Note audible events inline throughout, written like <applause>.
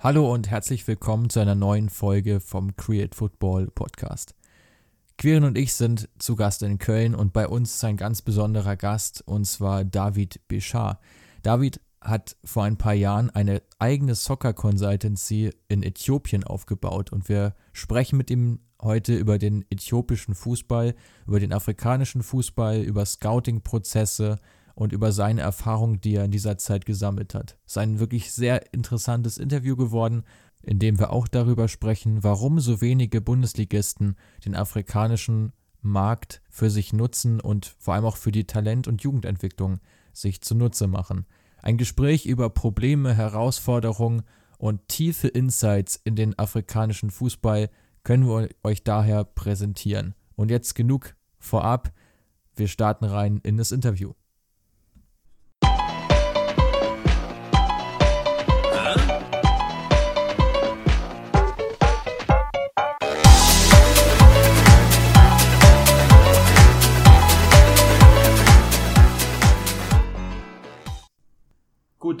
Hallo und herzlich willkommen zu einer neuen Folge vom Create Football Podcast. Quirin und ich sind zu Gast in Köln und bei uns ist ein ganz besonderer Gast und zwar David Bichar. David hat vor ein paar Jahren eine eigene Soccer Consultancy in Äthiopien aufgebaut und wir sprechen mit ihm heute über den äthiopischen Fußball, über den afrikanischen Fußball, über Scouting-Prozesse, und über seine Erfahrungen, die er in dieser Zeit gesammelt hat. Es ist ein wirklich sehr interessantes Interview geworden, in dem wir auch darüber sprechen, warum so wenige Bundesligisten den afrikanischen Markt für sich nutzen und vor allem auch für die Talent- und Jugendentwicklung sich zunutze machen. Ein Gespräch über Probleme, Herausforderungen und tiefe Insights in den afrikanischen Fußball können wir euch daher präsentieren. Und jetzt genug vorab. Wir starten rein in das Interview.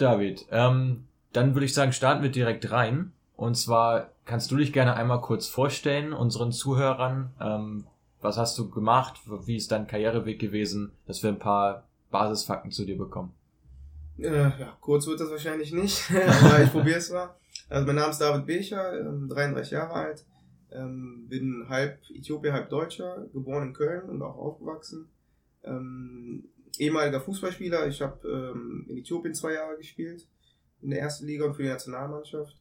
David. Ähm, dann würde ich sagen, starten wir direkt rein. Und zwar kannst du dich gerne einmal kurz vorstellen, unseren Zuhörern. Ähm, was hast du gemacht? Wie ist dein Karriereweg gewesen? Dass wir ein paar Basisfakten zu dir bekommen. Äh, ja, kurz wird das wahrscheinlich nicht, <laughs> aber ich probiere es mal. Also mein Name ist David Becher, 33 ähm, Jahre alt, ähm, bin halb Äthiopier, halb Deutscher, geboren in Köln und auch aufgewachsen. Ähm, ehemaliger Fußballspieler. Ich habe ähm, in Äthiopien zwei Jahre gespielt, in der ersten Liga und für die Nationalmannschaft.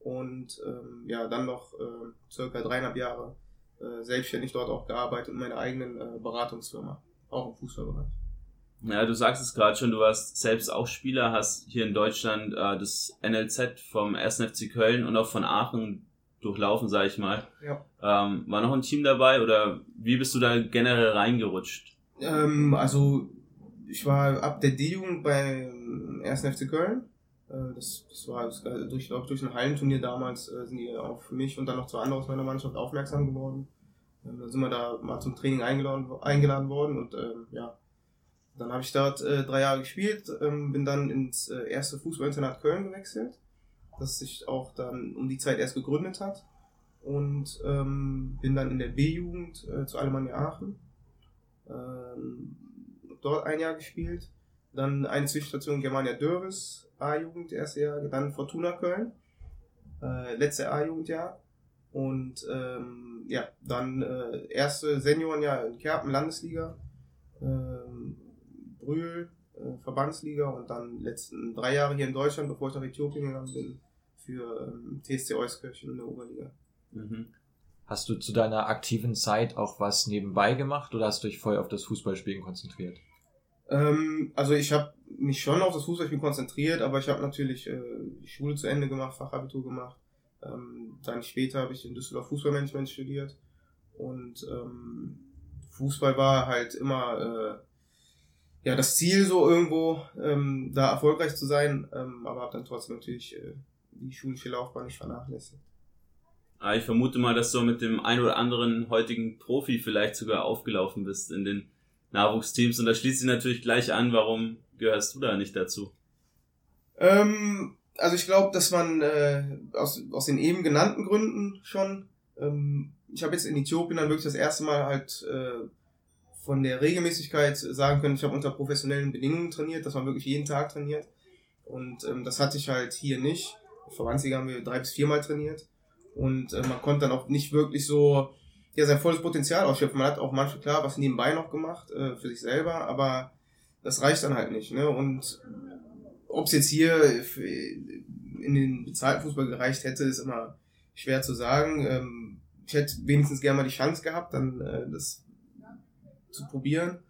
Und ähm, ja, dann noch äh, circa dreieinhalb Jahre äh, selbstständig dort auch gearbeitet in meiner eigenen äh, Beratungsfirma, auch im Fußballbereich. Ja, du sagst es gerade schon, du warst selbst auch Spieler, hast hier in Deutschland äh, das NLZ vom 1. FC Köln und auch von Aachen durchlaufen, sag ich mal. Ja. Ähm, war noch ein Team dabei oder wie bist du da generell reingerutscht? Ähm, also ich war ab der D-Jugend beim 1. FC Köln. Äh, das, das war das, durch, glaub, durch ein Hallenturnier damals äh, sind die auf mich und dann noch zwei andere aus meiner Mannschaft aufmerksam geworden. Ähm, dann sind wir da mal zum Training eingeladen, eingeladen worden und ähm, ja, dann habe ich dort äh, drei Jahre gespielt, ähm, bin dann ins äh, erste Fußballinternat Köln gewechselt, das sich auch dann um die Zeit erst gegründet hat und ähm, bin dann in der B-Jugend äh, zu Alemannia Aachen. Ähm, dort ein Jahr gespielt. Dann eine Zwischenstation Germania Dörres, A-Jugend, erste Jahr, dann Fortuna Köln, äh, letzte A-Jugendjahr. Und ähm, ja, dann äh, erste Seniorenjahr in Kerpen, Landesliga, ähm, Brühl, äh, Verbandsliga und dann letzten drei Jahre hier in Deutschland, bevor ich nach Äthiopien gegangen bin, für ähm, TSC Euskirchen in der Oberliga. Mhm. Hast du zu deiner aktiven Zeit auch was nebenbei gemacht oder hast du dich voll auf das Fußballspielen konzentriert? Ähm, also ich habe mich schon auf das Fußballspielen konzentriert, aber ich habe natürlich äh, die Schule zu Ende gemacht, Fachabitur gemacht. Ähm, dann später habe ich in Düsseldorf Fußballmanagement studiert und ähm, Fußball war halt immer äh, ja das Ziel so irgendwo ähm, da erfolgreich zu sein, ähm, aber habe dann trotzdem natürlich äh, die schulische Laufbahn nicht vernachlässigt. Ah, ich vermute mal, dass du mit dem ein oder anderen heutigen Profi vielleicht sogar aufgelaufen bist in den Nachwuchsteams. Und da schließt sich natürlich gleich an, warum gehörst du da nicht dazu? Ähm, also ich glaube, dass man äh, aus, aus den eben genannten Gründen schon, ähm, ich habe jetzt in Äthiopien dann wirklich das erste Mal halt äh, von der Regelmäßigkeit sagen können, ich habe unter professionellen Bedingungen trainiert, dass man wirklich jeden Tag trainiert. Und ähm, das hatte ich halt hier nicht. Verbandsliga haben wir drei bis viermal trainiert. Und äh, man konnte dann auch nicht wirklich so ja sein volles Potenzial ausschöpfen. Man hat auch manchmal klar was nebenbei noch gemacht äh, für sich selber, aber das reicht dann halt nicht. Ne? Und ob es jetzt hier in den bezahlten Fußball gereicht hätte, ist immer schwer zu sagen. Ähm, ich hätte wenigstens gerne mal die Chance gehabt, dann äh, das zu probieren.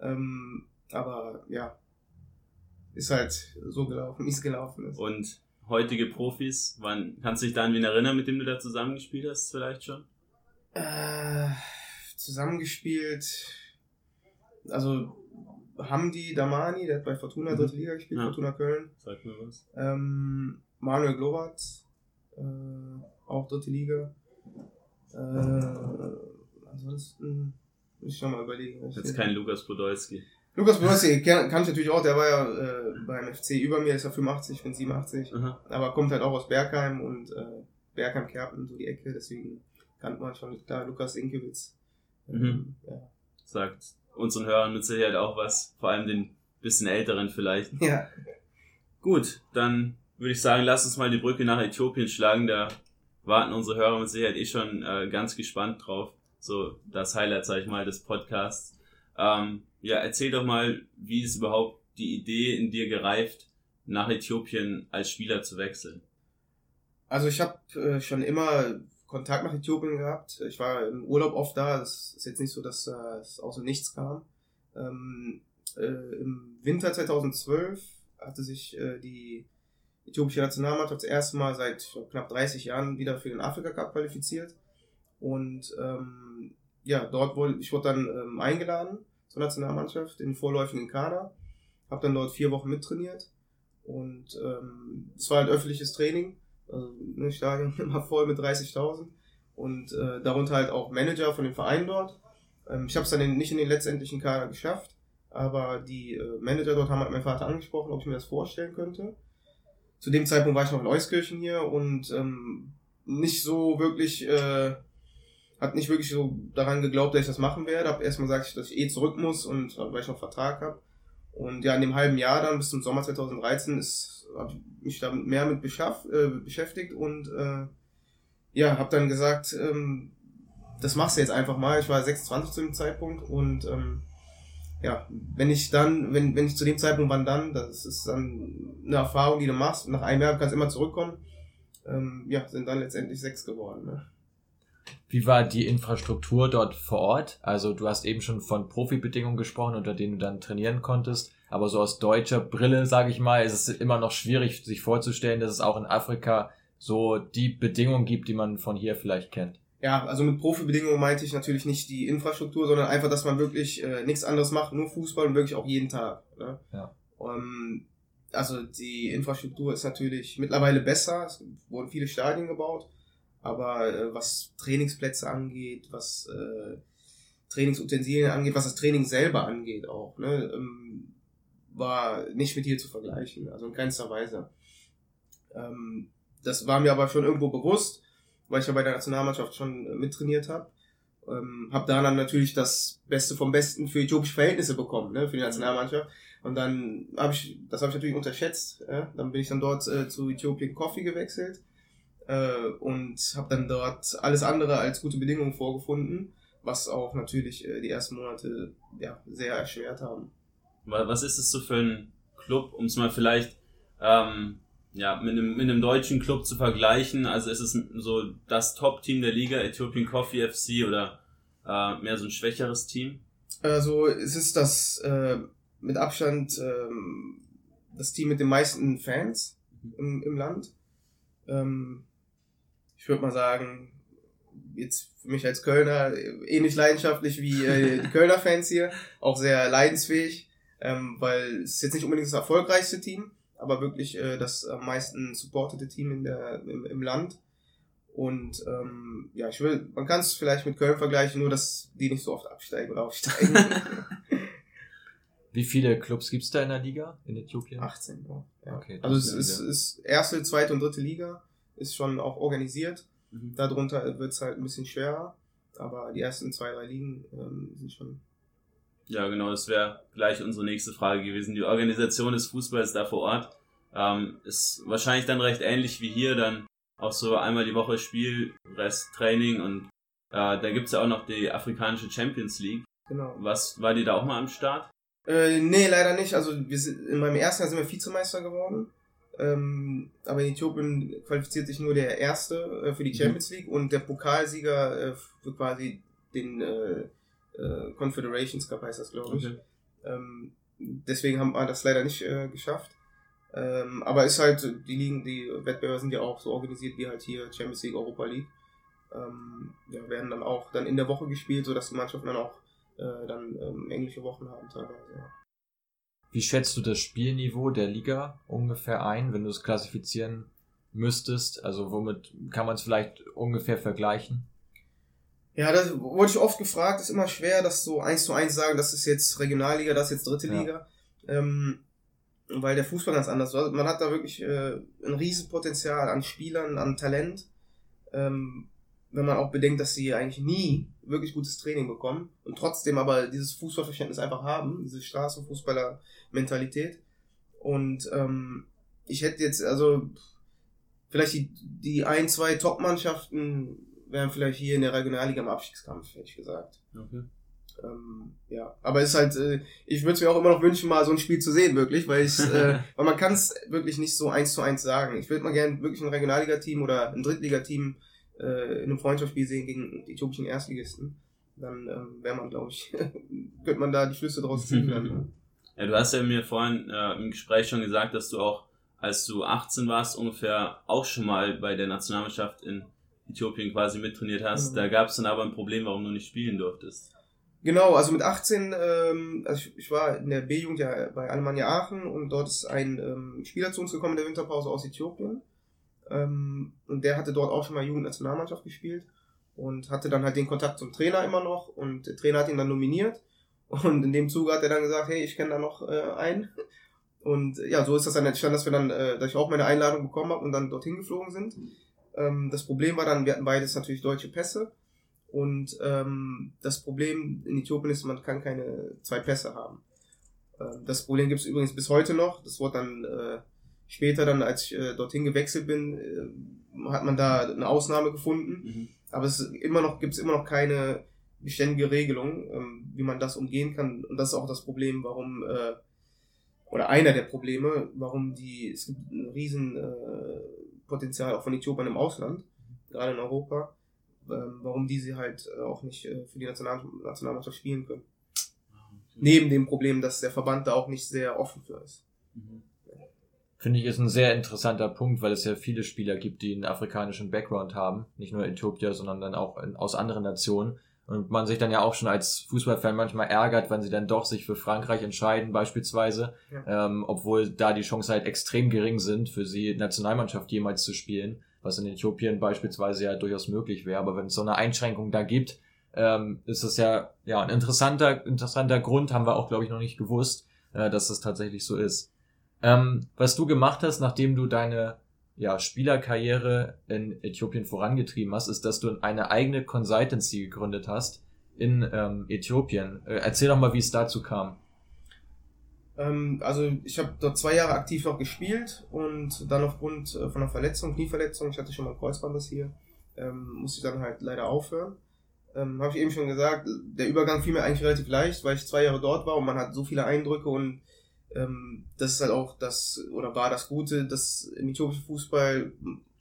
Ähm, aber ja, ist halt so gelaufen, wie es gelaufen ist. Und heutige Profis, wann kannst du dich da an wen erinnern, mit dem du da zusammengespielt hast, vielleicht schon? Äh, zusammengespielt. Also Hamdi Damani, der hat bei Fortuna mhm. dritte Liga gespielt, ja. Fortuna Köln. Sag mir was. Ähm, Manuel Globat, äh, auch dritte Liga. Äh, ansonsten muss ich schon mal überlegen. Jetzt kein Lukas Podolski. Lukas Borossi <laughs> kann, kann ich natürlich auch, der war ja äh, beim FC über mir, ist ja 85, ich bin 87, mhm. aber kommt halt auch aus Bergheim und äh, Bergheim, Kerpen, so die Ecke, deswegen kannte man schon da Lukas Inkewitz. Mhm. Ja. Sagt unseren Hörern mit Sicherheit auch was, vor allem den bisschen älteren vielleicht. Ja. Gut, dann würde ich sagen, lass uns mal die Brücke nach Äthiopien schlagen, da warten unsere Hörer mit Sicherheit eh schon äh, ganz gespannt drauf. So das Highlight, sag ich mal, des Podcasts. Ähm, ja, erzähl doch mal, wie ist überhaupt die Idee in dir gereift, nach Äthiopien als Spieler zu wechseln? Also ich habe äh, schon immer Kontakt nach Äthiopien gehabt. Ich war im Urlaub oft da. Es ist jetzt nicht so, dass äh, es aus dem Nichts kam. Ähm, äh, Im Winter 2012 hatte sich äh, die äthiopische Nationalmannschaft das erste Mal seit knapp 30 Jahren wieder für den Afrika Cup qualifiziert. Und ähm, ja, dort wurde ich wurde dann ähm, eingeladen zur Nationalmannschaft in den vorläufigen Kader. Habe dann dort vier Wochen mittrainiert und ähm, es war halt öffentliches Training. Also ne, Stadion <laughs> immer voll mit 30.000 und äh, darunter halt auch Manager von den Vereinen dort. Ähm, ich habe es dann in, nicht in den letztendlichen Kader geschafft, aber die äh, Manager dort haben halt meinen Vater angesprochen, ob ich mir das vorstellen könnte. Zu dem Zeitpunkt war ich noch in Euskirchen hier und ähm, nicht so wirklich äh, hat nicht wirklich so daran geglaubt, dass ich das machen werde. Hab erstmal gesagt, dass ich eh zurück muss und weil ich noch Vertrag habe. Und ja, in dem halben Jahr dann bis zum Sommer 2013 ist habe ich mich da mehr mit beschaff, äh, beschäftigt und äh, ja, habe dann gesagt, ähm, das machst du jetzt einfach mal. Ich war 26 zu dem Zeitpunkt und ähm, ja, wenn ich dann, wenn, wenn ich zu dem Zeitpunkt, wann dann, das ist dann eine Erfahrung, die du machst. Nach einem Jahr kannst du immer zurückkommen. Ähm, ja, sind dann letztendlich sechs geworden. Ne? Wie war die Infrastruktur dort vor Ort? Also du hast eben schon von Profibedingungen gesprochen, unter denen du dann trainieren konntest. Aber so aus deutscher Brille, sage ich mal, ist es immer noch schwierig, sich vorzustellen, dass es auch in Afrika so die Bedingungen gibt, die man von hier vielleicht kennt. Ja, also mit Profibedingungen meinte ich natürlich nicht die Infrastruktur, sondern einfach, dass man wirklich äh, nichts anderes macht, nur Fußball und wirklich auch jeden Tag. Ne? Ja. Um, ähm, also die Infrastruktur ist natürlich mittlerweile besser. Es wurden viele Stadien gebaut. Aber äh, was Trainingsplätze angeht, was äh, Trainingsutensilien angeht, was das Training selber angeht auch, ne, ähm, war nicht mit hier zu vergleichen, also in keinster Weise. Ähm, das war mir aber schon irgendwo bewusst, weil ich ja bei der Nationalmannschaft schon äh, mittrainiert habe. Ähm, habe da dann natürlich das Beste vom Besten für äthiopische Verhältnisse bekommen, ne, für die Nationalmannschaft. Und dann habe ich, das habe ich natürlich unterschätzt. Ja? Dann bin ich dann dort äh, zu Äthiopien Coffee gewechselt äh, und habe dann dort alles andere als gute Bedingungen vorgefunden, was auch natürlich äh, die ersten Monate ja, sehr erschwert haben. Was ist es so für ein Club, um es mal vielleicht ähm, ja, mit, einem, mit einem deutschen Club zu vergleichen? Also ist es so das Top-Team der Liga, Ethiopian Coffee FC oder äh, mehr so ein schwächeres Team? Also es ist das äh, mit Abstand äh, das Team mit den meisten Fans im, im Land. Ähm, ich würde mal sagen, jetzt für mich als Kölner ähnlich leidenschaftlich wie äh, die Kölner Fans hier, auch sehr leidensfähig, ähm, weil es ist jetzt nicht unbedingt das erfolgreichste Team, aber wirklich äh, das am meisten supportete Team in der, im, im Land. Und ähm, ja, ich will, man kann es vielleicht mit Köln vergleichen, nur dass die nicht so oft absteigen oder aufsteigen. <laughs> Wie viele Clubs gibt's da in der Liga in Äthiopien? 18, ja. Okay, also es ist, ist erste, zweite und dritte Liga ist schon auch organisiert. Mhm. Darunter wird es halt ein bisschen schwerer, aber die ersten zwei, drei Ligen ähm, sind schon. Ja, genau, das wäre gleich unsere nächste Frage gewesen. Die Organisation des Fußballs da vor Ort ähm, ist wahrscheinlich dann recht ähnlich wie hier, dann auch so einmal die Woche Spiel, Rest Training und äh, da gibt's ja auch noch die afrikanische Champions League. Genau. Was war die da auch mal am Start? Äh, nee, leider nicht. Also wir sind, in meinem ersten Jahr sind wir Vizemeister geworden. Ähm, aber in Äthiopien qualifiziert sich nur der Erste äh, für die mhm. Champions League und der Pokalsieger äh, für quasi den äh, äh, Confederations Cup heißt das, glaube ich. Okay. Ähm, deswegen haben wir das leider nicht äh, geschafft. Ähm, aber ist halt, die Ligen, die Wettbewerbe sind ja auch so organisiert wie halt hier Champions League, Europa League. Ähm, ja, werden dann auch dann in der Woche gespielt, sodass die Mannschaften dann auch äh, dann ähm, englische Wochen haben teilweise. Ja. Wie schätzt du das Spielniveau der Liga ungefähr ein, wenn du es klassifizieren müsstest? Also womit kann man es vielleicht ungefähr vergleichen? Ja, das wurde ich oft gefragt, ist immer schwer, das so eins zu eins sagen, das ist jetzt Regionalliga, das ist jetzt dritte ja. Liga. Ähm, weil der Fußball ganz anders ist. Also man hat da wirklich äh, ein Riesenpotenzial an Spielern, an Talent. Ähm, wenn man auch bedenkt, dass sie eigentlich nie wirklich gutes Training bekommen und trotzdem aber dieses Fußballverständnis einfach haben, diese Straßenfußballer-Mentalität. Und ähm, ich hätte jetzt, also vielleicht die, die ein, zwei Top-Mannschaften wären vielleicht hier in der Regionalliga im Abstiegskampf, hätte ich gesagt. Okay. Ähm, ja, aber es ist halt, äh, ich würde es mir auch immer noch wünschen, mal so ein Spiel zu sehen, wirklich, weil ich, äh, <laughs> weil man kann es wirklich nicht so eins zu eins sagen. Ich würde mal gerne wirklich ein Regionalliga-Team oder ein Drittliga-Team äh, in einem Freundschaftsspiel sehen gegen die äthiopischen Erstligisten. Dann ähm, wäre man, glaube ich, <laughs> könnte man da die Schlüsse draus ziehen. <laughs> dann, ne? Ja, du hast ja mir vorhin äh, im Gespräch schon gesagt, dass du auch, als du 18 warst, ungefähr auch schon mal bei der Nationalmannschaft in Äthiopien quasi mittrainiert hast. Mhm. Da gab es dann aber ein Problem, warum du nicht spielen durftest. Genau, also mit 18, ähm, also ich, ich war in der B-Jugend ja bei Alemannia Aachen und dort ist ein ähm, Spieler zu uns gekommen in der Winterpause aus Äthiopien. Ähm, und der hatte dort auch schon mal Jugendnationalmannschaft gespielt und hatte dann halt den Kontakt zum Trainer immer noch und der Trainer hat ihn dann nominiert und in dem Zuge hat er dann gesagt, hey, ich kenne da noch äh, einen. Und ja, so ist das dann entstanden, dass wir dann, äh, dass ich auch meine Einladung bekommen habe und dann dorthin geflogen sind. Ähm, das Problem war dann, wir hatten beides natürlich deutsche Pässe und ähm, das Problem in Äthiopien ist, man kann keine zwei Pässe haben. Ähm, das Problem gibt es übrigens bis heute noch. Das wurde dann äh, später, dann als ich äh, dorthin gewechselt bin, äh, hat man da eine Ausnahme gefunden. Mhm. Aber es immer noch gibt es immer noch keine beständige Regelung, ähm, wie man das umgehen kann. Und das ist auch das Problem, warum äh, oder einer der Probleme, warum die es gibt ein riesen äh, Potenzial auch von Äthiopien im Ausland, gerade in Europa ähm, warum die sie halt äh, auch nicht äh, für die National Nationalmannschaft spielen können. Ah, Neben dem Problem, dass der Verband da auch nicht sehr offen für ist. Mhm. Finde ich ist ein sehr interessanter Punkt, weil es ja viele Spieler gibt, die einen afrikanischen Background haben. Nicht nur Äthiopier, sondern dann auch in, aus anderen Nationen. Und man sich dann ja auch schon als Fußballfan manchmal ärgert, wenn sie dann doch sich für Frankreich entscheiden, beispielsweise, ja. ähm, obwohl da die Chancen halt extrem gering sind, für sie Nationalmannschaft jemals zu spielen was in Äthiopien beispielsweise ja durchaus möglich wäre. Aber wenn es so eine Einschränkung da gibt, ähm, ist das ja, ja ein interessanter, interessanter Grund, haben wir auch, glaube ich, noch nicht gewusst, äh, dass das tatsächlich so ist. Ähm, was du gemacht hast, nachdem du deine ja, Spielerkarriere in Äthiopien vorangetrieben hast, ist, dass du eine eigene Consultancy gegründet hast in ähm, Äthiopien. Äh, erzähl doch mal, wie es dazu kam. Ähm, also ich habe dort zwei Jahre aktiv noch gespielt und dann aufgrund äh, von einer Verletzung, Knieverletzung, ich hatte schon mal ein Kreuzbandriss hier, ähm, musste ich dann halt leider aufhören. Ähm, habe ich eben schon gesagt, der Übergang fiel mir eigentlich relativ leicht, weil ich zwei Jahre dort war und man hat so viele Eindrücke und ähm, das ist halt auch das, oder war das Gute, dass im äthiopischen Fußball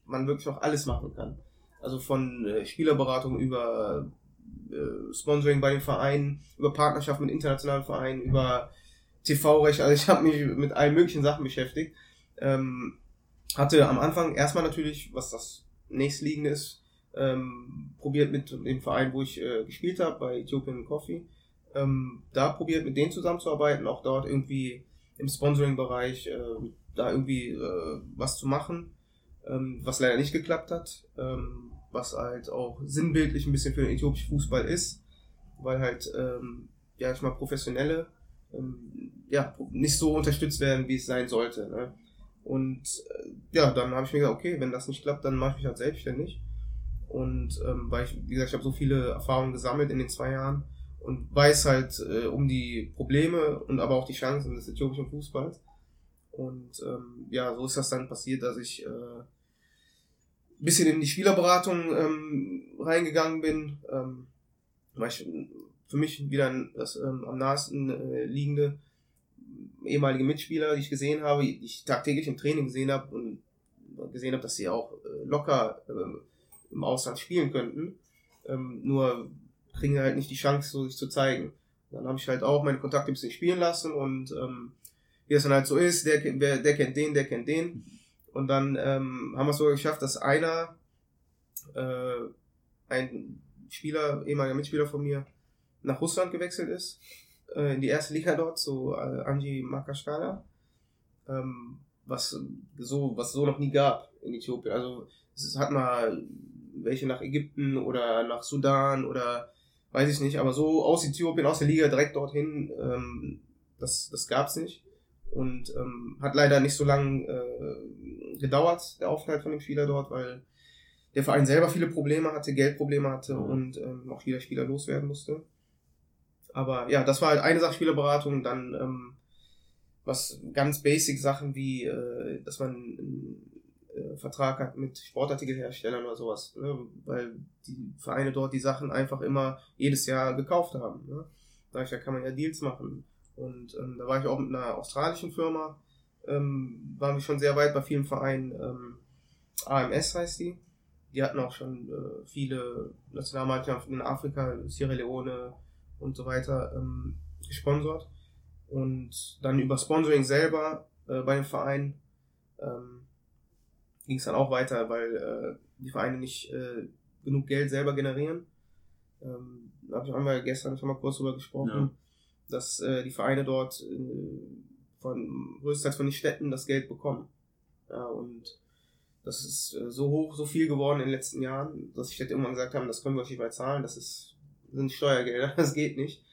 man wirklich noch alles machen kann. Also von äh, Spielerberatung über äh, Sponsoring bei den Vereinen, über Partnerschaft mit internationalen Vereinen, über TV-Recht, also ich habe mich mit allen möglichen Sachen beschäftigt. Ähm, hatte am Anfang erstmal natürlich, was das nächstliegende ist, ähm, probiert mit dem Verein, wo ich äh, gespielt habe, bei Ethiopian Coffee, ähm, da probiert mit denen zusammenzuarbeiten, auch dort irgendwie im Sponsoring-Bereich äh, da irgendwie äh, was zu machen, ähm, was leider nicht geklappt hat, ähm, was halt auch sinnbildlich ein bisschen für den äthiopischen Fußball ist, weil halt, ähm, ja, ich mal professionelle ähm, ja, nicht so unterstützt werden, wie es sein sollte. Ne? Und äh, ja, dann habe ich mir gesagt, okay, wenn das nicht klappt, dann mache ich mich halt selbstständig. Und ähm, weil ich, wie gesagt, ich habe so viele Erfahrungen gesammelt in den zwei Jahren und weiß halt äh, um die Probleme und aber auch die Chancen des äthiopischen Fußballs. Und ähm, ja, so ist das dann passiert, dass ich äh, bisschen in die Spielerberatung ähm, reingegangen bin, ähm, weil ich für mich wieder das ähm, am nahesten äh, liegende ehemalige Mitspieler, die ich gesehen habe, die ich tagtäglich im Training gesehen habe und gesehen habe, dass sie auch äh, locker äh, im Ausland spielen könnten. Ähm, nur kriegen halt nicht die Chance, so sich zu zeigen. Dann habe ich halt auch meine Kontakte ein bisschen spielen lassen und ähm, wie es dann halt so ist, der, der, der kennt den, der kennt den. Und dann ähm, haben wir es sogar geschafft, dass einer, äh, ein Spieler, ehemaliger Mitspieler von mir, nach Russland gewechselt ist, äh, in die erste Liga dort, zu äh, Anji Makashkala, ähm, was so, was so noch nie gab in Äthiopien. Also es hat mal welche nach Ägypten oder nach Sudan oder weiß ich nicht, aber so aus Äthiopien, aus der Liga direkt dorthin, ähm, das, das gab's nicht. Und ähm, hat leider nicht so lange äh, gedauert, der Aufenthalt von dem Spieler dort, weil der Verein selber viele Probleme hatte, Geldprobleme hatte mhm. und ähm, auch wieder Spieler loswerden musste. Aber ja, das war halt eine Sache Spielerberatung, dann ähm, was ganz basic Sachen wie, äh, dass man einen äh, Vertrag hat mit Sportartikelherstellern oder sowas, ne? weil die Vereine dort die Sachen einfach immer jedes Jahr gekauft haben. Ne? Da kann man ja Deals machen. Und ähm, da war ich auch mit einer australischen Firma, ähm, waren wir schon sehr weit bei vielen Vereinen. Ähm, AMS heißt die. Die hatten auch schon äh, viele Nationalmannschaften in Afrika, Sierra Leone und so weiter ähm, gesponsert. Und dann über Sponsoring selber äh, bei den Vereinen ähm, ging es dann auch weiter, weil äh, die Vereine nicht äh, genug Geld selber generieren. Ähm, da habe ich einmal gestern schon mal kurz drüber gesprochen, ja. dass äh, die Vereine dort äh, von größtenteils von den Städten das Geld bekommen. Ja, und das ist äh, so hoch, so viel geworden in den letzten Jahren, dass die Städte irgendwann gesagt haben, das können wir euch nicht mehr zahlen, das ist, sind Steuergelder, <laughs> das geht nicht.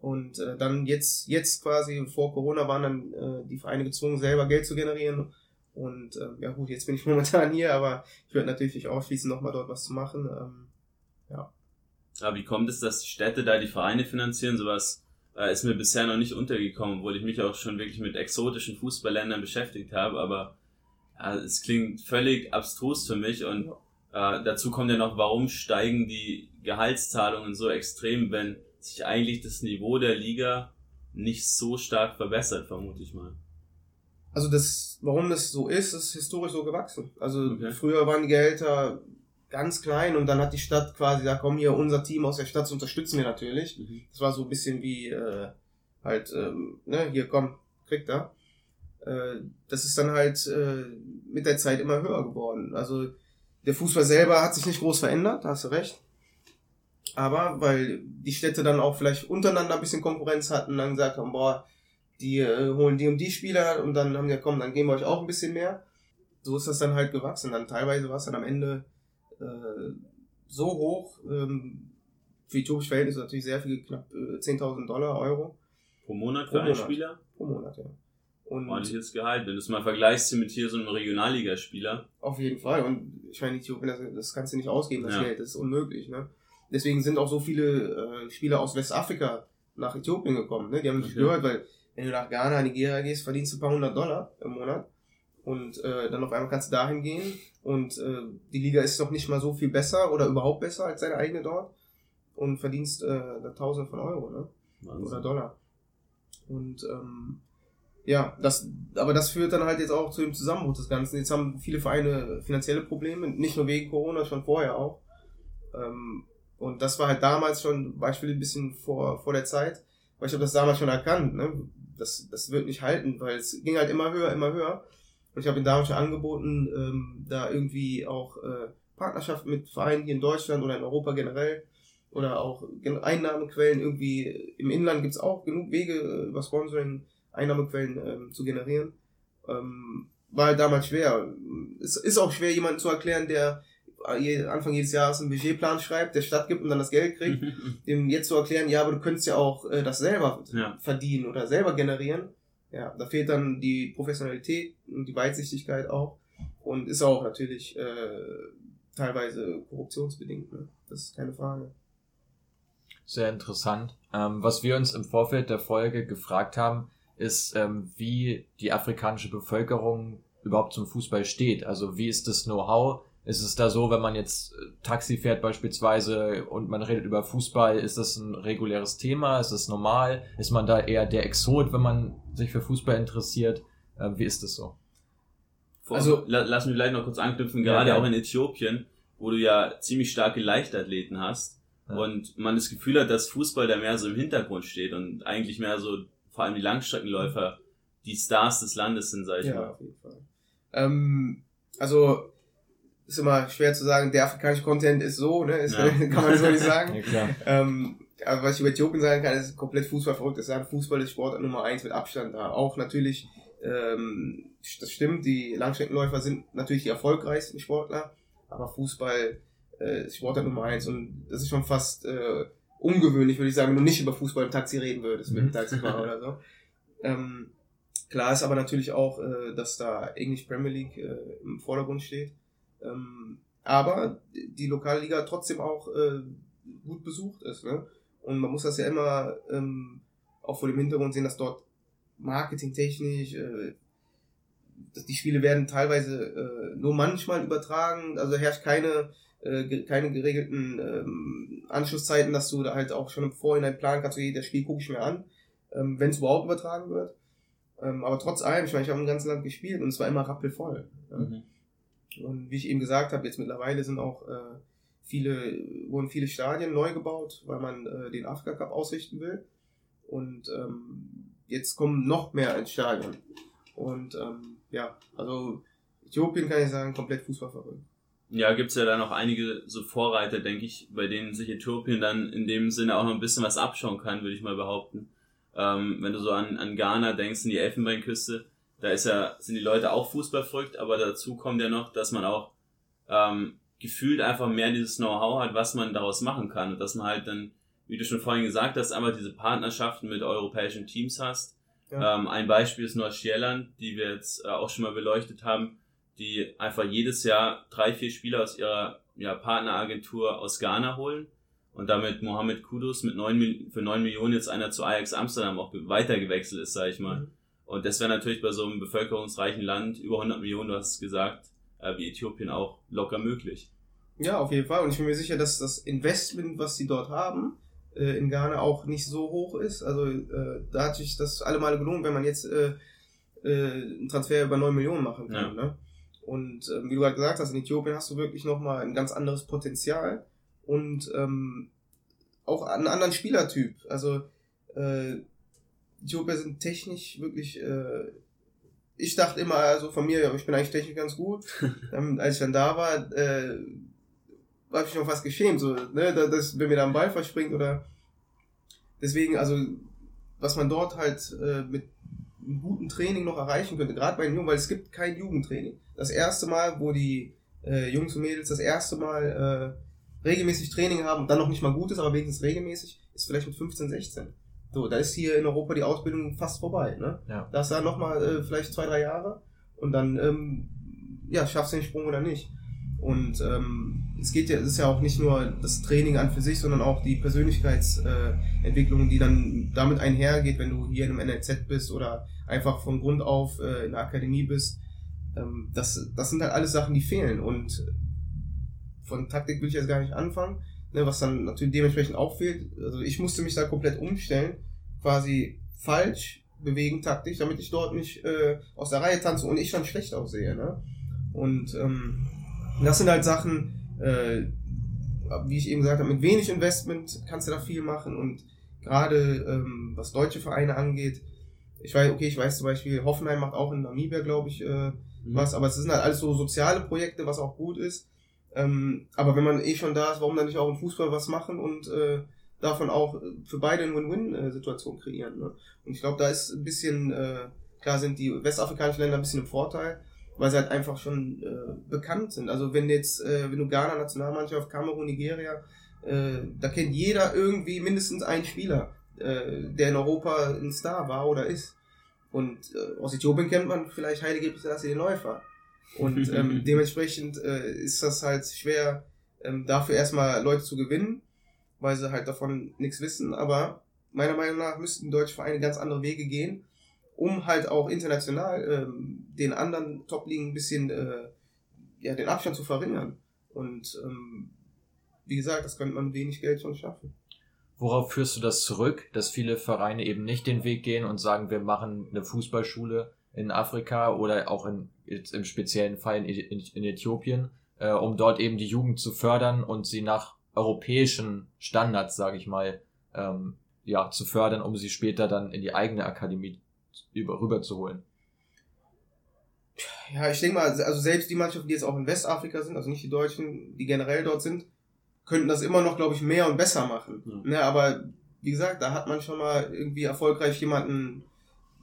Und äh, dann jetzt, jetzt quasi vor Corona waren dann äh, die Vereine gezwungen, selber Geld zu generieren. Und äh, ja gut, jetzt bin ich <laughs> momentan hier, aber ich würde natürlich ausschließen, nochmal dort was zu machen. Ähm, ja. Aber wie kommt es, dass die Städte da die Vereine finanzieren? Sowas äh, ist mir bisher noch nicht untergekommen, obwohl ich mich auch schon wirklich mit exotischen Fußballländern beschäftigt habe. Aber äh, es klingt völlig abstrus für mich und äh, dazu kommt ja noch, warum steigen die Gehaltszahlungen so extrem, wenn sich eigentlich das Niveau der Liga nicht so stark verbessert, vermute ich mal. Also das, warum das so ist, ist historisch so gewachsen. Also okay. früher waren die Gehälter ganz klein und dann hat die Stadt quasi, da kommen hier unser Team aus der Stadt, zu unterstützen wir natürlich. Mhm. Das war so ein bisschen wie äh, halt, ähm, ne, hier komm, kriegt da. Äh, das ist dann halt äh, mit der Zeit immer höher geworden. Also der Fußball selber hat sich nicht groß verändert, da hast du recht. Aber weil die Städte dann auch vielleicht untereinander ein bisschen Konkurrenz hatten, dann gesagt haben, boah, die äh, holen die und die Spieler und dann haben die, komm, dann geben wir euch auch ein bisschen mehr. So ist das dann halt gewachsen. Dann teilweise war es dann am Ende äh, so hoch, ähm, für äthiopische Verhältnisse natürlich sehr viel, knapp äh, 10.000 Dollar, Euro. Pro Monat für Pro einen Spieler? Pro Monat, ja. Und Ordentliches Gehalt. Wenn du es mal vergleichst mit hier so einem Regionalligaspieler. Auf jeden Fall. Und ich meine, Äthiopien, das, das kannst du nicht ausgeben, das ja. Geld. Das ist unmöglich. Ne? Deswegen sind auch so viele äh, Spieler aus Westafrika nach Äthiopien gekommen. Ne? Die haben nicht okay. gehört, weil wenn du nach Ghana, Nigeria gehst, verdienst du ein paar hundert Dollar im Monat. Und äh, dann auf einmal kannst du dahin gehen. Und äh, die Liga ist noch nicht mal so viel besser oder überhaupt besser als deine eigene dort. Und verdienst äh, da Tausende von Euro, ne? Wahnsinn. Oder Dollar. Und ähm, ja, das, aber das führt dann halt jetzt auch zu dem Zusammenbruch des Ganzen. Jetzt haben viele Vereine finanzielle Probleme, nicht nur wegen Corona, schon vorher auch. Ähm, und das war halt damals schon, Beispiel ein bisschen vor, vor der Zeit, weil ich habe das damals schon erkannt, ne? Das, das wird nicht halten, weil es ging halt immer höher, immer höher. Und ich habe damals schon angeboten, ähm, da irgendwie auch äh, Partnerschaft mit Vereinen hier in Deutschland oder in Europa generell oder auch Einnahmequellen irgendwie im Inland gibt's auch genug Wege äh, über Sponsoring Einnahmequellen ähm, zu generieren. Ähm, war halt damals schwer. Es ist auch schwer, jemanden zu erklären, der Anfang jedes Jahres einen Budgetplan schreibt, der Stadt gibt und dann das Geld kriegt, <laughs> dem jetzt zu erklären, ja, aber du könntest ja auch äh, das selber ja. verdienen oder selber generieren. Ja, da fehlt dann die Professionalität und die Weitsichtigkeit auch und ist auch natürlich äh, teilweise korruptionsbedingt. Ne? Das ist keine Frage. Sehr interessant. Ähm, was wir uns im Vorfeld der Folge gefragt haben, ist, ähm, wie die afrikanische Bevölkerung überhaupt zum Fußball steht. Also wie ist das Know-how? Ist es da so, wenn man jetzt äh, Taxi fährt beispielsweise und man redet über Fußball, ist das ein reguläres Thema? Ist das normal? Ist man da eher der Exot, wenn man sich für Fußball interessiert? Äh, wie ist das so? Also lass mich vielleicht noch kurz anknüpfen, gerade ja, ja. auch in Äthiopien, wo du ja ziemlich starke Leichtathleten hast ja. und man das Gefühl hat, dass Fußball da mehr so im Hintergrund steht und eigentlich mehr so vor allem die Langstreckenläufer die Stars des Landes sind, sag ich ja, mal. auf jeden Fall. Ähm, also ist immer schwer zu sagen, der afrikanische Content ist so, ne? Ist, ja. <laughs> kann man so nicht sagen. <laughs> ja. Ähm, aber was ich über Äthiopien sagen kann, ist komplett Fußball verrückt. Das sagen, Fußball ist Sport Nummer eins mit Abstand da. Auch natürlich, ähm, das stimmt, die Langstreckenläufer sind natürlich die erfolgreichsten Sportler, aber Fußball äh, Sportart Nummer eins und das ist schon fast äh, ungewöhnlich, würde ich sagen, wenn du nicht über Fußball im Taxi reden würdest, mit dem mhm. Taxifahrer oder so. Ähm, klar ist aber natürlich auch, äh, dass da English Premier League äh, im Vordergrund steht. Ähm, aber die Lokalliga trotzdem auch äh, gut besucht ist. Ne? Und man muss das ja immer ähm, auch vor dem Hintergrund sehen, dass dort marketingtechnisch, äh, die Spiele werden teilweise äh, nur manchmal übertragen, also herrscht keine äh, keine geregelten ähm, Anschlusszeiten, dass du da halt auch schon im Vorhinein planen kannst, okay, das Spiel gucke ich mir an, ähm, wenn es überhaupt übertragen wird. Ähm, aber trotz allem, ich meine, ich habe im ganzen Land gespielt und es war immer rappelvoll. Ja? Mhm. Und wie ich eben gesagt habe, jetzt mittlerweile sind auch äh, viele, wurden viele Stadien neu gebaut, weil man äh, den Afrika Cup ausrichten will. Und ähm, jetzt kommen noch mehr ins Stadion. Und ähm, ja, also Äthiopien kann ich sagen, komplett Fußball verrückt. Ja, gibt's ja da noch einige so Vorreiter, denke ich, bei denen sich Äthiopien dann in dem Sinne auch noch ein bisschen was abschauen kann, würde ich mal behaupten. Ähm, wenn du so an, an Ghana denkst, in die Elfenbeinküste, da ist ja, sind die Leute auch Fußball verrückt, aber dazu kommt ja noch, dass man auch ähm, gefühlt einfach mehr dieses Know-how hat, was man daraus machen kann. Und dass man halt dann, wie du schon vorhin gesagt hast, einmal diese Partnerschaften mit europäischen Teams hast. Ja. Ähm, ein Beispiel ist Neuschierland, die wir jetzt äh, auch schon mal beleuchtet haben die einfach jedes Jahr drei, vier Spieler aus ihrer ja, Partneragentur aus Ghana holen und damit Mohamed Kudus mit neun, für neun Millionen jetzt einer zu Ajax Amsterdam auch weitergewechselt ist, sage ich mal. Mhm. Und das wäre natürlich bei so einem bevölkerungsreichen Land, über 100 Millionen, du hast es gesagt, äh, wie Äthiopien auch locker möglich. Ja, auf jeden Fall. Und ich bin mir sicher, dass das Investment, was sie dort haben, äh, in Ghana auch nicht so hoch ist. Also äh, da hat sich das allemal gelohnt, wenn man jetzt äh, äh, einen Transfer über 9 Millionen machen kann. Ja. Ne? Und äh, wie du gerade gesagt hast, in Äthiopien hast du wirklich nochmal ein ganz anderes Potenzial und ähm, auch einen anderen Spielertyp. Also äh, Äthiopier sind technisch wirklich, äh, ich dachte immer, also von mir, ich bin eigentlich technisch ganz gut. <laughs> ähm, als ich dann da war, äh, habe ich schon fast geschämt, so, ne, dass, wenn mir da ein Ball verspringt oder deswegen, also was man dort halt äh, mit einem guten Training noch erreichen könnte, gerade bei den Jungen, weil es gibt kein Jugendtraining. Das erste Mal, wo die äh, Jungs und Mädels das erste Mal äh, regelmäßig Training haben und dann noch nicht mal gut ist, aber wenigstens regelmäßig, ist vielleicht mit 15, 16. So, da ist hier in Europa die Ausbildung fast vorbei. Ne? Ja. Da ist dann nochmal äh, vielleicht zwei, drei Jahre und dann ähm, ja, schaffst du den Sprung oder nicht. Und ähm, es geht ja, es ist ja auch nicht nur das Training an für sich, sondern auch die Persönlichkeitsentwicklung, äh, die dann damit einhergeht, wenn du hier in einem NLZ bist oder einfach von Grund auf äh, in der Akademie bist. Ähm, das, das sind halt alles Sachen, die fehlen. Und von Taktik will ich jetzt gar nicht anfangen, ne, was dann natürlich dementsprechend auch fehlt. Also ich musste mich da komplett umstellen, quasi falsch bewegen taktisch, damit ich dort nicht äh, aus der Reihe tanze und ich dann schlecht aussehe. Ne? Und ähm, das sind halt Sachen, äh, wie ich eben gesagt habe, mit wenig Investment kannst du da viel machen und gerade ähm, was deutsche Vereine angeht, ich weiß, okay, ich weiß zum Beispiel, Hoffenheim macht auch in Namibia, glaube ich, äh, mhm. was, aber es sind halt alles so soziale Projekte, was auch gut ist. Ähm, aber wenn man eh schon da ist, warum dann nicht auch im Fußball was machen und äh, davon auch für beide eine Win-Win-Situation kreieren. Ne? Und ich glaube, da ist ein bisschen, äh, klar sind die westafrikanischen Länder ein bisschen im Vorteil, weil sie halt einfach schon äh, bekannt sind. Also wenn jetzt, äh, wenn du Ghana, Nationalmannschaft, Kamerun, Nigeria, äh, da kennt jeder irgendwie mindestens einen Spieler, äh, der in Europa ein Star war oder ist. Und äh, aus Äthiopien kennt man vielleicht Heilige Selassie den Läufer. Und <laughs> ähm, dementsprechend äh, ist das halt schwer, ähm, dafür erstmal Leute zu gewinnen, weil sie halt davon nichts wissen. Aber meiner Meinung nach müssten deutsche Vereine ganz andere Wege gehen um halt auch international ähm, den anderen Top-Ligen ein bisschen äh, ja, den Abstand zu verringern. Und ähm, wie gesagt, das könnte man wenig Geld schon schaffen. Worauf führst du das zurück, dass viele Vereine eben nicht den Weg gehen und sagen, wir machen eine Fußballschule in Afrika oder auch in, im speziellen Fall in, in, in Äthiopien, äh, um dort eben die Jugend zu fördern und sie nach europäischen Standards, sage ich mal, ähm, ja, zu fördern, um sie später dann in die eigene Akademie über, rüber zu holen. Ja, ich denke mal, also selbst die Mannschaften, die jetzt auch in Westafrika sind, also nicht die Deutschen, die generell dort sind, könnten das immer noch, glaube ich, mehr und besser machen. Mhm. Ne, aber wie gesagt, da hat man schon mal irgendwie erfolgreich jemanden.